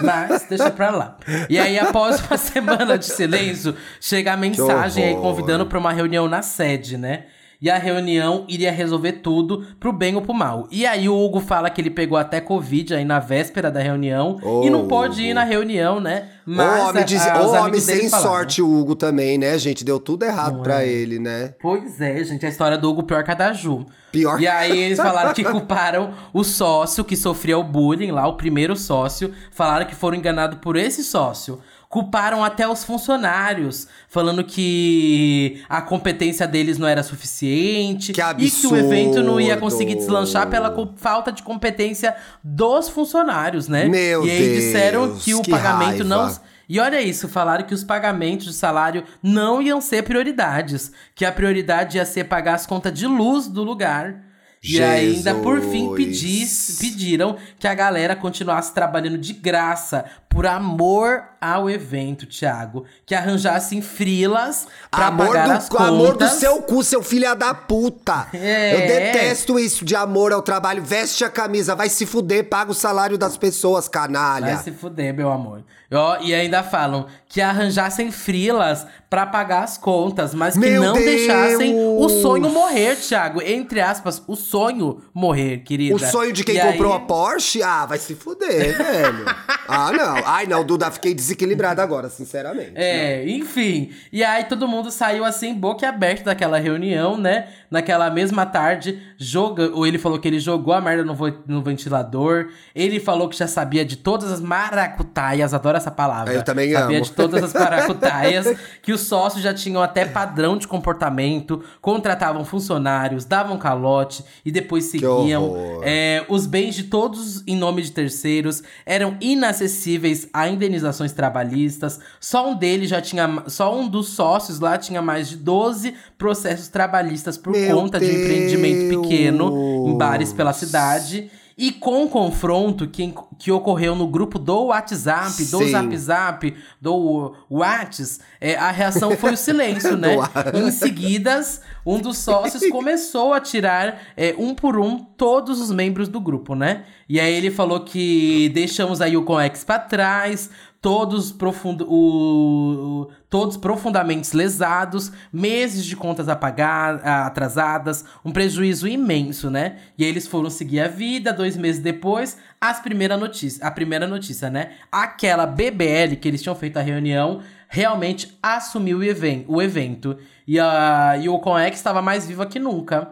Mas deixa pra lá. E aí, após uma semana de silêncio, chega a mensagem aí convidando pra uma reunião na sede, né? E a reunião iria resolver tudo pro bem ou pro mal. E aí o Hugo fala que ele pegou até Covid aí na véspera da reunião Ô, e não pôde ir na reunião, né? Ô, homem, a- diz- a- os homem sem falaram. sorte, o Hugo também, né, gente? Deu tudo errado Não pra é. ele, né? Pois é, gente, a história do Hugo pior que a da Ju. Pior. E aí eles falaram que culparam o sócio que sofria o bullying lá, o primeiro sócio. Falaram que foram enganados por esse sócio. Culparam até os funcionários, falando que a competência deles não era suficiente. Que E que o evento não ia conseguir deslanchar pela falta de competência dos funcionários, né? Meu e aí disseram Deus, que o que pagamento não. raiva. E olha isso, falaram que os pagamentos de salário não iam ser prioridades. Que a prioridade ia ser pagar as contas de luz do lugar. E ainda, por fim, pedis, pediram que a galera continuasse trabalhando de graça, por amor ao evento, Thiago. Que arranjassem frilas pra amor pagar do, as contas. amor do seu cu, seu filho da puta. É. Eu detesto isso de amor ao trabalho. Veste a camisa, vai se fuder, paga o salário das pessoas, canalha. Vai se fuder, meu amor. Ó, e ainda falam que arranjassem frilas pra pagar as contas, mas que Meu não Deus! deixassem o sonho morrer, Thiago. Entre aspas, o sonho morrer, querida. O sonho de quem E comprou aí- a Porsche? Ah, vai se fuder, velho. Ah, não. Ai, não, Duda, fiquei desequilibrada agora, sinceramente. É, enfim. E aí todo mundo saiu assim, boca aberta daquela reunião, né? Naquela mesma tarde, joga, ou ele falou que ele jogou a merda no, no ventilador. Ele falou que já sabia de todas as maracutaias, adoro essa palavra. Eu também sabia amo. de todas as maracutaias, que os sócios já tinham até padrão de comportamento, contratavam funcionários, davam calote e depois seguiam. É, os bens de todos em nome de terceiros eram inacessíveis a indenizações trabalhistas. Só um deles já tinha. Só um dos sócios lá tinha mais de 12 processos trabalhistas por Meu conta de empreendimento pequeno em bares pela Deus. cidade. E com o confronto que, que ocorreu no grupo do WhatsApp, do Sim. Zap Zap, do Whats, é, a reação foi o silêncio, né? Do em seguidas, um dos sócios começou a tirar é, um por um todos os membros do grupo, né? E aí ele falou que deixamos aí o Conex pra trás, todos, profundo, o, o- todos profundamente lesados, meses de contas apagadas, atrasadas, um prejuízo imenso, né? E aí eles foram seguir a vida, dois meses depois, as primeira notícia, a primeira notícia, né? Aquela BBL que eles tinham feito a reunião realmente assumiu o, even o evento. E, a, e o Conex estava mais viva que nunca.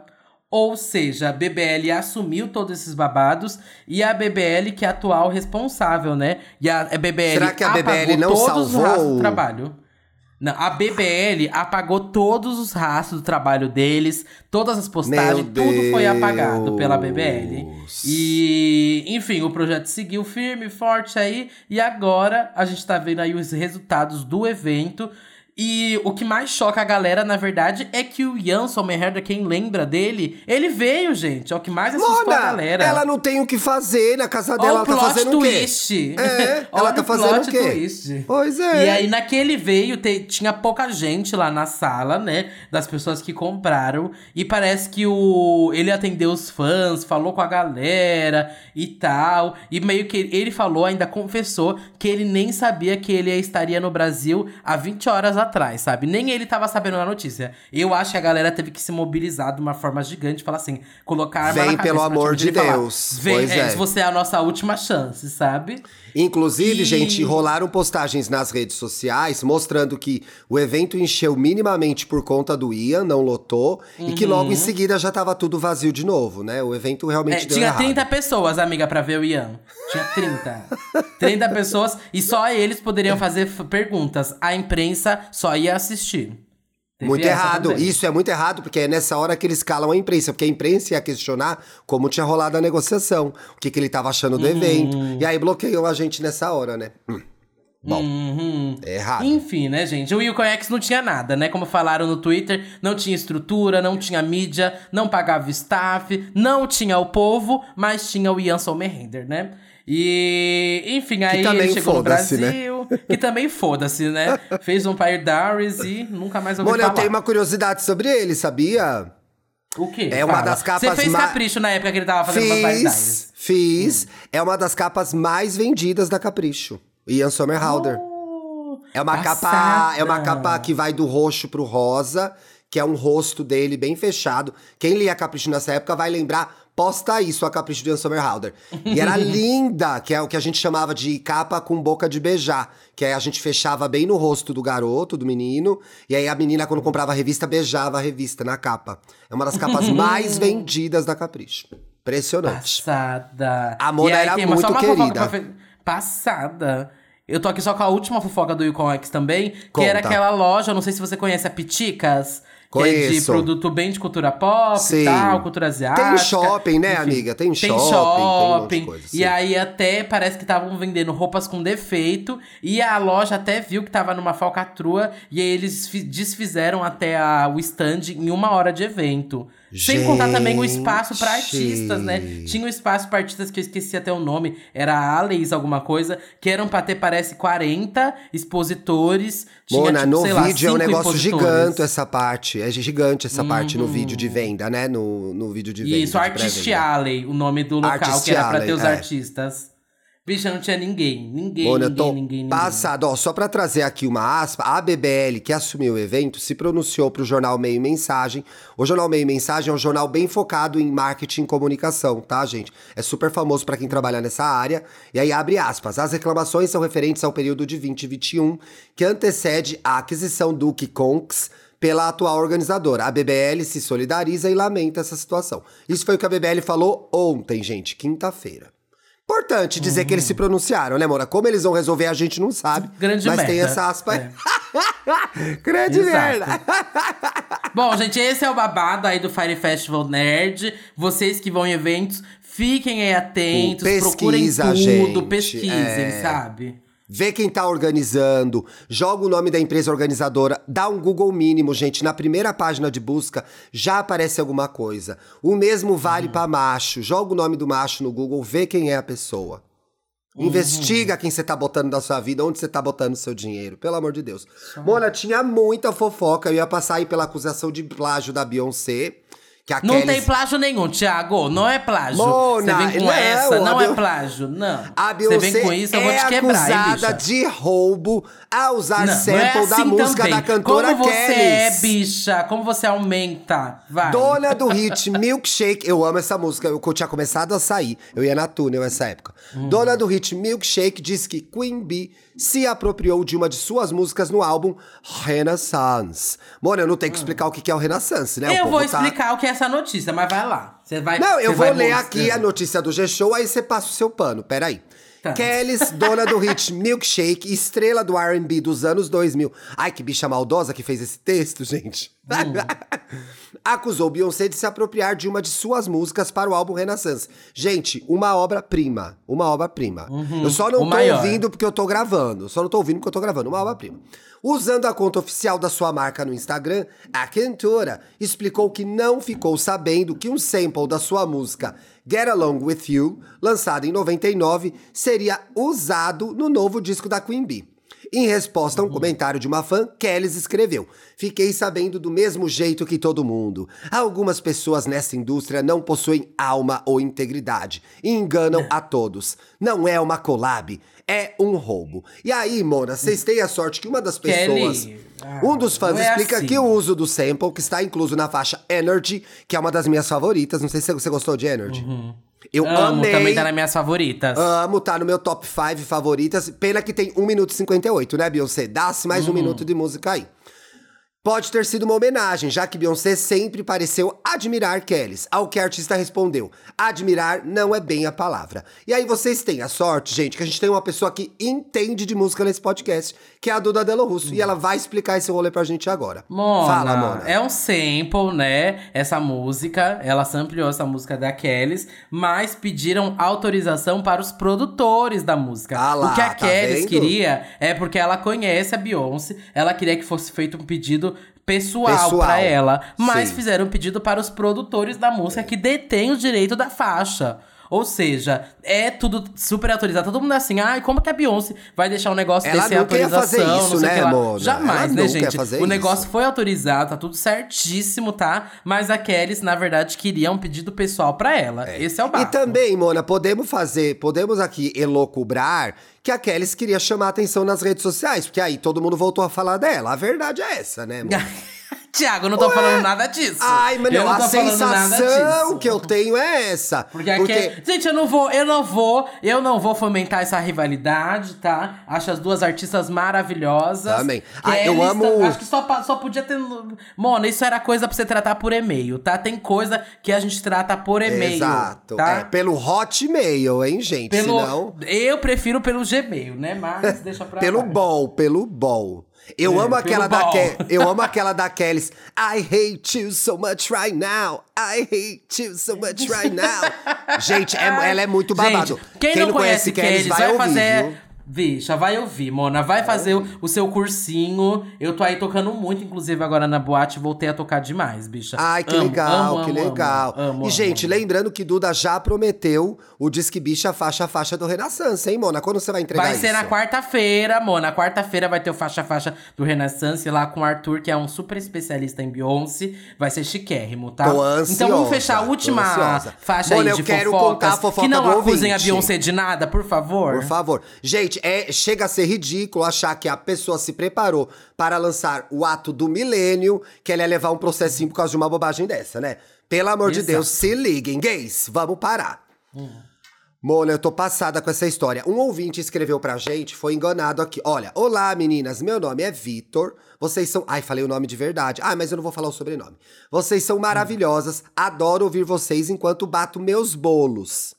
Ou seja, a BBL assumiu todos esses babados e a BBL que é a atual responsável, né? E a, a BBL Será que a BBL não salvou o- trabalho. Não, a BBL apagou todos os rastros do trabalho deles, todas as postagens, tudo foi apagado pela. BBL. E, enfim, o projeto seguiu firme, forte aí, e agora a gente tá vendo aí os resultados do evento. E o que mais choca a galera, na verdade, é que o Ian Sommerherder, quem lembra dele, ele veio, gente. É o que mais assustou a galera. ela não tem o que fazer na casa Olha dela. o Ela tá fazendo o quê? twist. É, Olha ela tá o fazendo o quê? twist. Pois é. E aí, naquele veio, te- tinha pouca gente lá na sala, né? Das pessoas que compraram. E parece que o ele atendeu os fãs, falou com a galera e tal. E meio que ele falou, ainda confessou, que ele nem sabia que ele estaria no Brasil há 20 horas atrás, sabe? Nem ele tava sabendo da notícia. Eu acho que a galera teve que se mobilizar de uma forma gigante, falar assim, colocar a arma Vem na cabeça pelo amor de dele falar, Deus. Vem, Pois é. você é a nossa última chance, sabe? Inclusive, E- gente, rolaram postagens nas redes sociais mostrando que o evento encheu minimamente por conta do Ian, não lotou, e que logo em seguida já tava tudo vazio de novo, né? O evento realmente Uhum. É, deu tinha errado. 30 pessoas, amiga, pra ver o Ian. Tinha 30. 30 pessoas e só eles poderiam fazer perguntas. A imprensa só ia assistir. Teve Muito errado. também. Isso é muito errado, porque é nessa hora que eles calam a imprensa. Porque a imprensa ia questionar como tinha rolado a negociação, o que, que ele tava achando do evento. E aí bloqueiam a gente nessa hora, né? Hum. Bom, Uhum. é errado. Enfim, né, gente? O Wilco X não tinha nada, né? Como falaram no Twitter, não tinha estrutura, não tinha mídia, não pagava staff, não tinha o povo, mas tinha o Ian Sommerhender, né? E, enfim, aí também ele chegou no né? Brasil. Que também foda-se, né? Fez um Pair Darius e nunca mais ouviu eu falar. tenho uma curiosidade sobre ele, sabia? O quê? É uma Fala. das capas Você fez ma- capricho na época que ele tava fazendo as variedades. Fiz, fiz. É uma das capas mais vendidas da Capricho. Ian Somerhalder. Oh, É uma passada. capa, é uma capa que vai do roxo pro rosa, que é um rosto dele bem fechado. Quem lia Capricho nessa época vai lembrar, posta isso a Capricho de Ian Somerhalder. E era linda, que é o que a gente chamava de capa com boca de beijar, que aí a gente fechava bem no rosto do garoto, do menino, e aí a menina quando comprava a revista beijava a revista na capa. É uma das capas mais vendidas da Capricho. Impressionante. Passada. A Mona era tem muito querida. fe- Passada. Eu tô aqui só com a última fofoca do Yukon X também, que Conta. era aquela loja, não sei se você conhece a Piticas. Que é de Conheço. produto bem de cultura pop Sim. e tal, cultura asiática. Tem shopping, né, Enfim, amiga? Tem Tem shopping, tem um shopping. coisa, e aí até parece que estavam vendendo roupas com defeito. E a loja até viu que tava numa falcatrua. E aí eles fi- desfizeram até a- o stand em uma hora de evento. Sem contar também o espaço pra Gente. artistas, né? Tinha um espaço pra artistas que eu esqueci até o nome. Era Alex alguma coisa. Que eram pra ter, parece, 40 expositores. Tinha, Mona, tipo, no sei lá, vídeo é um negócio gigante essa parte. É gigante essa parte no vídeo de venda, né? No, no vídeo de venda. Isso, Artist. Alley, o nome do local, Artist que era pra ter os é. artistas. Bicha, não tinha ninguém. Ninguém, eu ninguém, tô ninguém, ninguém. passado. Ó, só pra trazer aqui uma aspa, a BBL, que assumiu o evento, se pronunciou pro jornal Meio Mensagem. O jornal Meio Mensagem é um jornal bem focado em marketing e comunicação, tá, gente? É super famoso pra quem trabalha nessa área. E aí abre aspas. As reclamações são referentes ao período de 2021, que antecede a aquisição do Kikonks pela atual organizadora. A BBL se solidariza e lamenta essa situação. Isso foi o que a BBL falou ontem, gente, quinta-feira. Importante dizer que eles se pronunciaram, né, Mora? Como eles vão resolver, a gente não sabe. Grande mas merda. tem essa aspa. É. Grande Exato. merda. Bom, gente, esse é o babado aí do Fire Festival Nerd. Vocês que vão em eventos, fiquem aí atentos, Pesquisa, procurem tudo, gente, pesquisem, é. sabe? Vê quem tá organizando, joga o nome da empresa organizadora, dá um Google mínimo, gente. Na primeira página de busca já aparece alguma coisa. O mesmo vale pra macho. Joga o nome do macho no Google, vê quem é a pessoa. Investiga quem você tá botando da sua vida, onde você tá botando o seu dinheiro, pelo amor de Deus. Mona, tinha muita fofoca, eu ia passar aí pela acusação de plágio da Beyoncé. Que Não tem plágio nenhum, Thiago. Não é plágio. Mona, Você vem com não, essa, não é plágio. Não. A Você Beyoncé vem com isso, eu vou é te quebrar, hein, acusada de roubo a usar Não, sample não é da assim música também. da cantora Como você é, bicha? Como você aumenta? Vai. Dona do hit Milkshake, eu amo essa música, eu tinha começado a sair, eu ia na túnel nessa época. Hum. Dona do hit Milkshake diz que Queen Bee se apropriou de uma de suas músicas no álbum Renaissance. Mona, eu não tenho que explicar o que é o Renaissance, né? Eu vou tá- explicar o que é essa notícia, mas vai lá. Você vai. Não, eu vou ler aqui a notícia do G-Show, aí você passa o seu pano. Peraí. Tá. Kellys, dona do hit Milkshake, estrela do R&B dos anos 2000. Ai, que bicha maldosa que fez esse texto, gente. Hum. Acusou Beyoncé de se apropriar de uma de suas músicas para o álbum Renaissance. Gente, uma obra-prima. Uma obra-prima. Eu só não Uhum. Tô maior. ouvindo porque eu tô gravando. Só não tô ouvindo porque eu tô gravando. Uma obra-prima. Usando a conta oficial da sua marca no Instagram, a cantora explicou que não ficou sabendo que um sample da sua música Get Along With You, lançado em 99, seria usado no novo disco da Queen Bee. Em resposta a um comentário de uma fã, Kellys escreveu: Fiquei sabendo do mesmo jeito que todo mundo. Algumas pessoas nessa indústria não possuem alma ou integridade e enganam a todos. Não é uma collab, é um roubo. E aí, Mona, vocês têm a sorte que uma das pessoas. Kelly, ah, um dos fãs é explica assim. que o uso do sample, que está incluso na faixa Energy, que é uma das minhas favoritas. Não sei se você gostou de Energy. Eu Amo, amei. também tá nas minhas favoritas. Amo, tá no meu top 5 favoritas. Pena que tem 1 minuto e 58, né, Beyoncé? Dá-se mais um Uhum. minuto de música aí. Pode ter sido uma homenagem, já que Beyoncé sempre pareceu admirar Kellys. Ao que a artista respondeu: admirar não é bem a palavra. E aí vocês têm a sorte, gente, que a gente tem uma pessoa que entende de música nesse podcast, que é a Duda Delo Russo. E ela vai explicar esse rolê pra gente agora. Mona, Fala, Mona. é um sample, né? Essa música, ela sampleou essa música da Kellys, mas pediram autorização para os produtores da música. Ah lá, o que a tá Kellys queria é porque ela conhece a Beyoncé, ela queria que fosse feito um pedido pessoal, Pessoal, pra ela, mas sim. fizeram um pedido para os produtores da música que detêm o direito da faixa. Ou seja, é tudo super autorizado. Todo mundo é assim, ai, como que a Beyoncé vai deixar um negócio Ela desse sem nunca ia autorização? fazer isso, não sei né, que lá. Mona? Jamais, Ela né, gente? fazer o isso. negócio foi autorizado, tá tudo certíssimo, tá? Mas a Kellys, na verdade, queria um pedido pessoal pra ela. Esse é o E bafo. também, Mona, podemos fazer, podemos aqui elocubrar que a Kellys queria chamar atenção nas redes sociais, porque aí todo mundo voltou a falar dela. A verdade é essa, né, Mona? Tiago, eu não tô falando nada disso. Ai, mas eu não, não a sensação que eu tenho é essa. Porque, a Kelly- Gente, eu não vou, eu não vou, eu não vou fomentar essa rivalidade, tá? Acho as duas artistas maravilhosas. Também. Ah, eu Kellys amo- Acho que só, só podia ter. Mona, isso era coisa pra você tratar por e-mail, tá? Tem coisa que a gente trata por e-mail. Exato. Tá? É, pelo Hotmail, hein, gente? Pelo, Senão, Eu prefiro pelo Gmail, né? Mas deixa pra pelo lá. bol, pelo bol. Eu É, amo aquela da. Ke- eu amo aquela da Kellys. I hate you so much right now. I hate you so much right now. gente, é- ela é muito babado. Gente, quem, não, conhece Kellys, vai, ouvir, fazer. viu? Bicha, vai ouvir, Mona. Vai fazer o, o seu cursinho. Eu tô aí tocando muito, inclusive, agora na boate. Voltei a tocar demais, bicha. Ai, que Amo, legal, amo, que amo, legal. amo, amo, e, gente, lembrando que Duda já prometeu o Disque Bicha faixa faixa do Renaissance, hein, Mona? Quando você vai entregar Vai isso? ser na quarta-feira, Mona. Quarta-feira vai ter o faixa-faixa do Renaissance lá com o Arthur, que é um super especialista em Beyoncé. Vai ser chiquérrimo, tá? Tô ansiosa, então vamos fechar a última faixa Mona, aí de eu quero fofocas. contar a fofoca que não acusem a. Beyoncé de nada, por favor. Por favor. Gente, é, chega a ser ridículo achar que a pessoa se preparou para lançar o ato do milênio, que ela ia levar um processinho por causa de uma bobagem dessa, né? Pelo amor de Exato. Deus, se liguem, gays, vamos parar. Mona, eu tô passada com essa história. Um ouvinte escreveu pra gente, foi enganado aqui. Olha, olá meninas, meu nome é Vitor. Vocês são. Ai, falei o nome de verdade. Ah, mas eu não vou falar o sobrenome. Vocês são maravilhosas, adoro ouvir vocês enquanto bato meus bolos.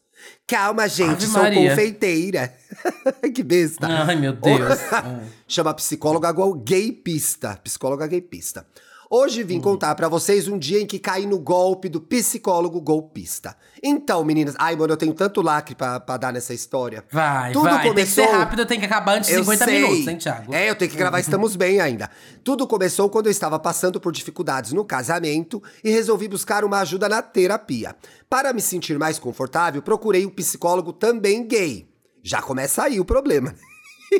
Calma, gente, sou confeiteira. que besta. Ai, meu Deus. Chama psicóloga igual gay pista. Psicóloga gay pista. Hoje vim contar pra vocês um dia em que caí no golpe do psicólogo golpista. Então, meninas, ai, mano, eu tenho tanto lacre pra, pra dar nessa história. Vai, Tudo vai. Tem que começou- ser rápido, tem que acabar antes de Eu 50 sei. minutos, hein, Thiago? É, eu tenho que gravar Estamos Bem ainda. Tudo começou quando eu estava passando por dificuldades no casamento e resolvi buscar uma ajuda na terapia. Para me sentir mais confortável, procurei um psicólogo também gay. Já começa aí o problema.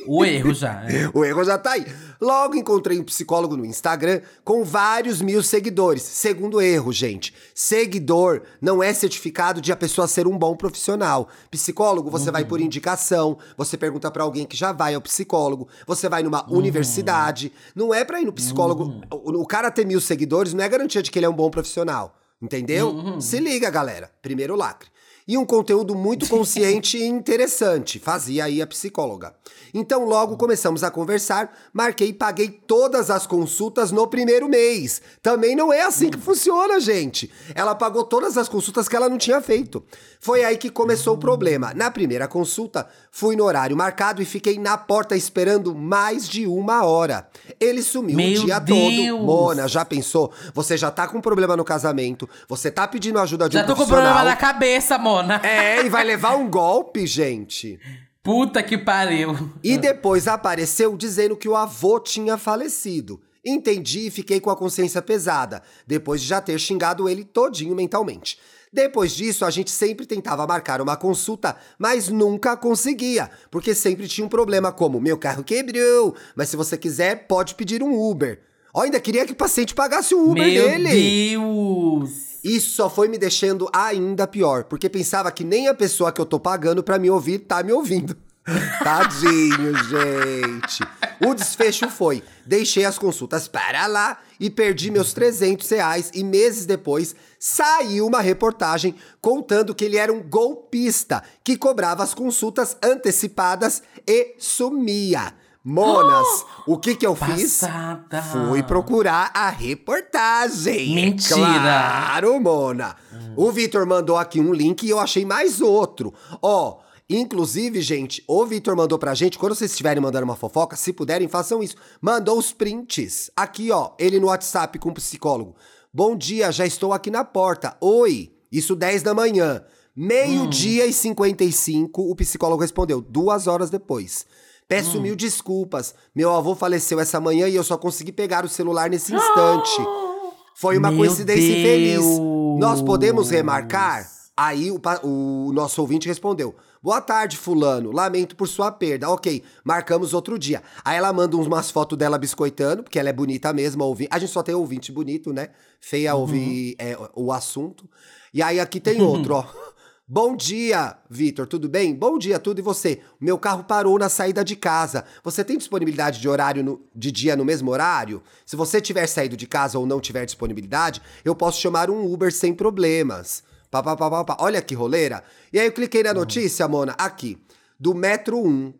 O erro já. é. O erro já tá aí. Logo encontrei um psicólogo no Instagram com vários mil seguidores. Segundo erro, gente. Seguidor não é certificado de a pessoa ser um bom profissional. Psicólogo, você vai por indicação, você pergunta pra alguém que já vai ao psicólogo, você vai numa universidade. Não é pra ir no psicólogo. O, o cara ter mil seguidores não é garantia de que ele é um bom profissional. Entendeu? Se liga, galera. Primeiro lacre e um conteúdo muito consciente e interessante, fazia aí a psicóloga. Então logo começamos a conversar, marquei e paguei todas as consultas no primeiro mês. Também não é assim que funciona, gente. Ela pagou todas as consultas que ela não tinha feito. Foi aí que começou o problema. Na primeira consulta, fui no horário marcado e fiquei na porta esperando mais de uma hora. Ele sumiu Meu o dia Deus! todo. Mona, já pensou? Você já tá com problema no casamento, você tá pedindo ajuda de Já um tô com profissional. problema na cabeça, Mona. É, e vai levar um golpe, gente. Puta que pariu. E depois apareceu dizendo que o avô tinha falecido. Entendi e fiquei com a consciência pesada, depois de já ter xingado ele todinho mentalmente. Depois disso, a gente sempre tentava marcar uma consulta, mas nunca conseguia, porque sempre tinha um problema como meu carro quebrou, mas se você quiser, pode pedir um Uber. Ó, ainda queria que o paciente pagasse o Uber Meu dele. Deus. Isso só foi me deixando ainda pior, porque pensava que nem a pessoa que eu tô pagando pra me ouvir tá me ouvindo. Tadinho, gente. O desfecho foi: deixei as consultas para lá e perdi meus 300 reais. E meses depois saiu uma reportagem contando que ele era um golpista que cobrava as consultas antecipadas e sumia. Monas, o que que eu fiz? Passada. Fui procurar a reportagem. Mentira. Claro, Mona. O Vitor mandou aqui um link e eu achei mais outro. Ó, inclusive, gente, o Vitor mandou pra gente, quando vocês estiverem mandando uma fofoca, se puderem, façam isso. Mandou os prints. Aqui, ó, ele no WhatsApp com o psicólogo. Bom dia, já estou aqui na porta. Oi. Isso 10 da manhã. Meio-dia e 55, o psicólogo respondeu, duas horas depois. Peço mil desculpas. Meu avô faleceu essa manhã e eu só consegui pegar o celular nesse instante. Foi uma Meu coincidência infeliz. Deus. Nós podemos remarcar? Aí o, o nosso ouvinte respondeu: Boa tarde, Fulano. Lamento por sua perda. Ok, marcamos outro dia. Aí ela manda umas fotos dela biscoitando, porque ela é bonita mesmo. a Ouvinte. A gente só tem ouvinte bonito, né? Feia ouvir é, o assunto. E aí aqui tem outro, ó. Bom dia, Vitor, tudo bem? Bom dia, tudo e você? Meu carro parou na saída de casa. Você tem disponibilidade de horário no- de dia no mesmo horário? Se você tiver saído de casa ou não tiver disponibilidade, eu posso chamar um Uber sem problemas. Pá, pá, pá, pá, pá. Olha que roleira. E aí eu cliquei na notícia, Mona, aqui, do Metro 1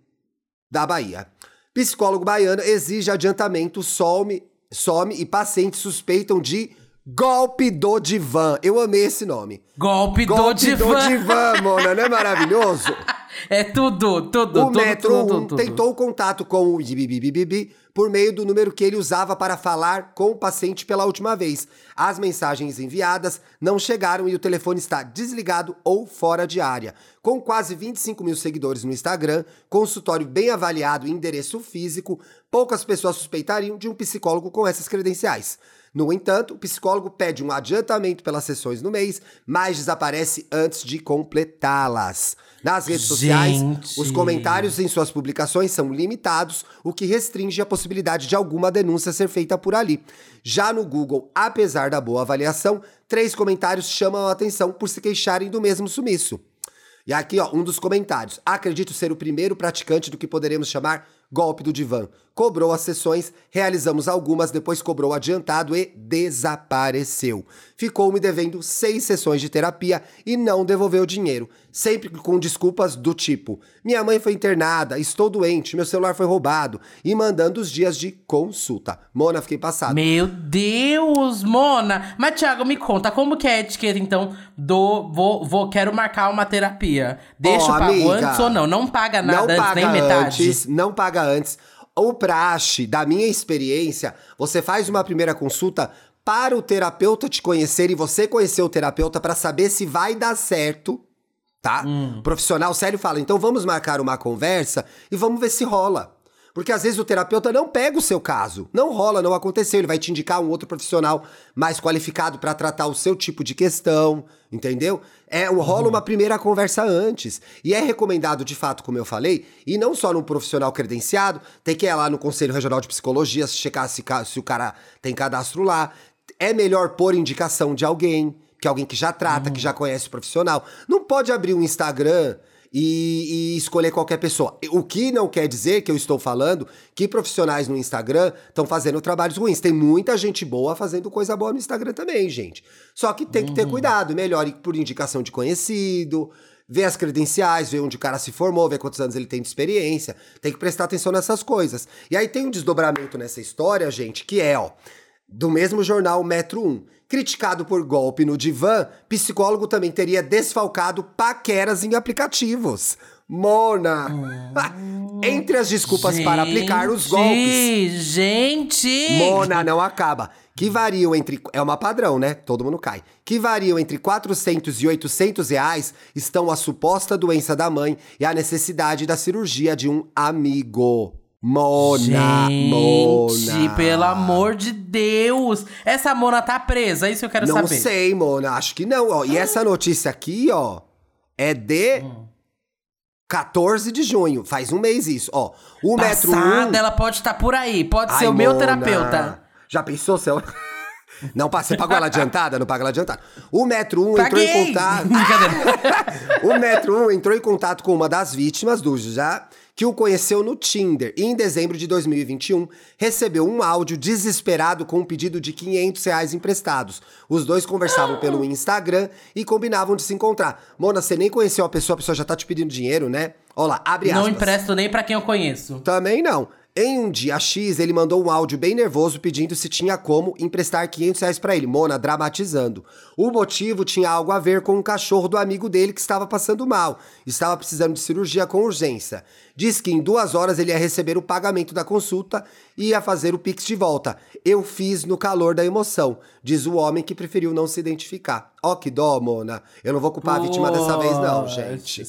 da Bahia. Psicólogo baiano exige adiantamento, some, some e pacientes suspeitam de golpe do divã. Eu amei esse nome. Golpe, do Golpe divã. do divã, Mona, não é maravilhoso? É tudo, tudo, o tudo, Metro tudo, 1 tudo, tudo. tentou contato com o Bibibibibi por meio do número que ele usava para falar com o paciente pela última vez. As mensagens enviadas não chegaram e o telefone está desligado ou fora de área. Com quase 25 mil seguidores no Instagram, consultório bem avaliado e endereço físico, poucas pessoas suspeitariam de um psicólogo com essas credenciais. No entanto, o psicólogo pede um adiantamento pelas sessões no mês, mas desaparece antes de completá-las. Nas redes sociais, Gente. os comentários em suas publicações são limitados, o que restringe a possibilidade de alguma denúncia ser feita por ali. Já no Google, apesar da boa avaliação, três comentários chamam a atenção por se queixarem do mesmo sumiço. E aqui, ó, um dos comentários. Acredito ser o primeiro praticante do que poderemos chamar golpe do divã. Cobrou as sessões, realizamos algumas, depois cobrou adiantado e desapareceu. Ficou me devendo seis sessões de terapia e não devolveu o dinheiro. Sempre com desculpas do tipo: minha mãe foi internada, estou doente, meu celular foi roubado. E mandando os dias de consulta. Mona, fiquei passado. Meu Deus, Mona! Mas, Thiago, me conta, como que é a etiqueta, então, do vou, vou quero marcar uma terapia? Deixa Ó, eu pago amiga, antes ou não? Não paga nada não antes, paga nem metade? antes, não paga antes. O praxe, da minha experiência, você faz uma primeira consulta para o terapeuta te conhecer e você conhecer o terapeuta para saber se vai dar certo, tá? Hum. O profissional sério fala, então vamos marcar uma conversa e vamos ver se rola. Porque às vezes o terapeuta não pega o seu caso. Não rola, não aconteceu. Ele vai te indicar um outro profissional mais qualificado para tratar o seu tipo de questão, entendeu? É, rola uma primeira conversa antes. E é recomendado, de fato, como eu falei, e não só num profissional credenciado, tem que ir lá no Conselho Regional de Psicologia, checar se, se o cara tem cadastro lá. É melhor pôr indicação de alguém, que é alguém que já trata, que já conhece o profissional. Não pode abrir um Instagram e, e escolher qualquer pessoa. O que não quer dizer que eu estou falando que profissionais no Instagram estão fazendo trabalhos ruins. Tem muita gente boa fazendo coisa boa no Instagram também, gente. Só que tem que ter cuidado, melhor ir por indicação de conhecido, ver as credenciais, ver onde o cara se formou, ver quantos anos ele tem de experiência. Tem que prestar atenção nessas coisas. E aí tem um desdobramento nessa história, gente, que é, ó, do mesmo jornal Metro 1. Criticado por golpe no divã, psicólogo também teria desfalcado paqueras em aplicativos. Mona! Entre as desculpas para aplicar os golpes. Gente! Mona não acaba. Que variam entre. É uma padrão, né? Todo mundo cai. Que variam entre 400 e 800 reais estão a suposta doença da mãe e a necessidade da cirurgia de um amigo. Mona, Gente, Mona. pelo amor de Deus! Essa Mona tá presa, é isso que eu quero Não saber. sei, Mona. Acho que não. Ó. E essa notícia aqui, ó, é de 14 de junho. Faz um mês isso. Ó, o metro 1. Passada, ela pode estar por aí. Pode ser Ai, o meu Mona. terapeuta. Já pensou, seu? Não, você pagou ela adiantada? Não paga ela adiantada. O Metro 1 entrou em contato. O Metro 1 entrou em contato com uma das vítimas do já que o conheceu no Tinder e em dezembro de 2021 recebeu um áudio desesperado com um pedido de 500 reais emprestados. Os dois conversavam pelo Instagram e combinavam de se encontrar. Mona, você nem conheceu a pessoa, a pessoa já tá te pedindo dinheiro, né? Olha lá, abre aspas. Não empresto nem pra quem eu conheço. Também não. Em um dia X, ele mandou um áudio bem nervoso pedindo se tinha como emprestar 500 reais pra ele. Mona, dramatizando. O motivo tinha algo a ver com um cachorro do amigo dele que estava passando mal. Estava precisando de cirurgia com urgência. Diz que em duas horas ele ia receber o pagamento da consulta e ia fazer o Pix de volta. Eu fiz no calor da emoção, diz o homem que preferiu não se identificar. Ó que dó, Mona. Eu não vou culpar a vítima dessa vez não, gente.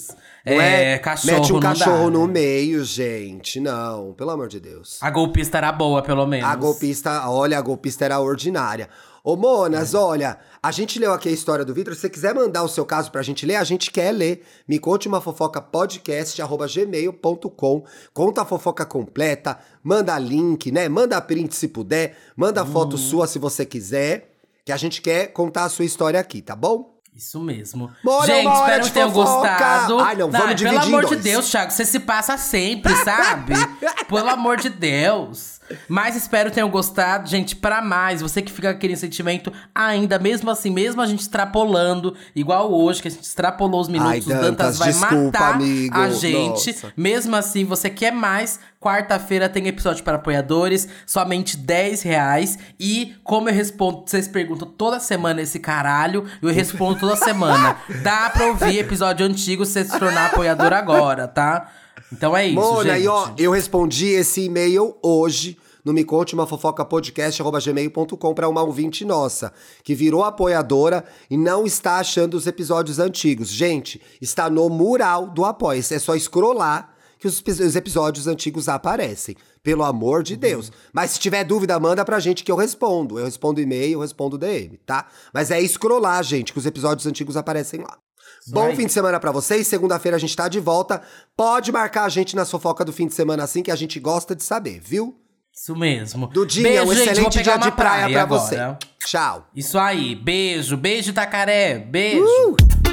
Não É, cachorro Mete um não dá, cachorro no né? meio, gente. Não, pelo amor de Deus. A golpista era boa, pelo menos. A golpista, olha, a golpista era ordinária. Ô, Monas, olha, a gente leu aqui a história do Vitor. Se você quiser mandar o seu caso pra gente ler, a gente quer ler. Me conte uma fofoca podcast, arroba gmail.com. Conta a fofoca completa, manda link, né? Manda print se puder, manda foto sua se você quiser. Que a gente quer contar a sua história aqui, tá bom? Isso mesmo. Bora, Gente, espero que tenham fofoca. gostado. Ai, não, vamos dividir Pelo amor de. Deus, Thiago, você se passa sempre, sabe? pelo amor de Deus. Mas espero que tenham gostado, gente, pra mais. Você que fica com aquele sentimento ainda, mesmo assim, mesmo a gente extrapolando, igual hoje, que a gente extrapolou os minutos, Ai, o Dantas Dantas, vai desculpa, matar amigo. a gente. Nossa. Mesmo assim, você quer mais, quarta-feira tem episódio para apoiadores, somente 10 reais. E como eu respondo, vocês perguntam toda semana esse caralho, eu respondo toda semana. Dá pra ouvir episódio antigo se você se tornar apoiador agora, tá? Então é isso, Mona, gente. e ó, eu respondi esse e-mail hoje no Me Conte Uma Fofoca Podcast, gmail.com, pra uma ouvinte nossa, que virou apoiadora e não está achando os episódios antigos. Gente, está no mural do apoia É só scrollar que os, os episódios antigos aparecem. Pelo amor de Deus. Mas se tiver dúvida, manda pra gente que eu respondo. Eu respondo e-mail, eu respondo DM, tá? Mas é scrollar, gente, que os episódios antigos aparecem lá. Bom fim de semana pra vocês. Segunda-feira a gente tá de volta. Pode marcar a gente na fofoca do fim de semana assim, que a gente gosta de saber, viu? Isso mesmo. Dudinha, um Beijo, vou excelente dia de uma praia pra agora. você. Tchau. Isso aí. Beijo, beijo, Tacaré. Beijo. Uh!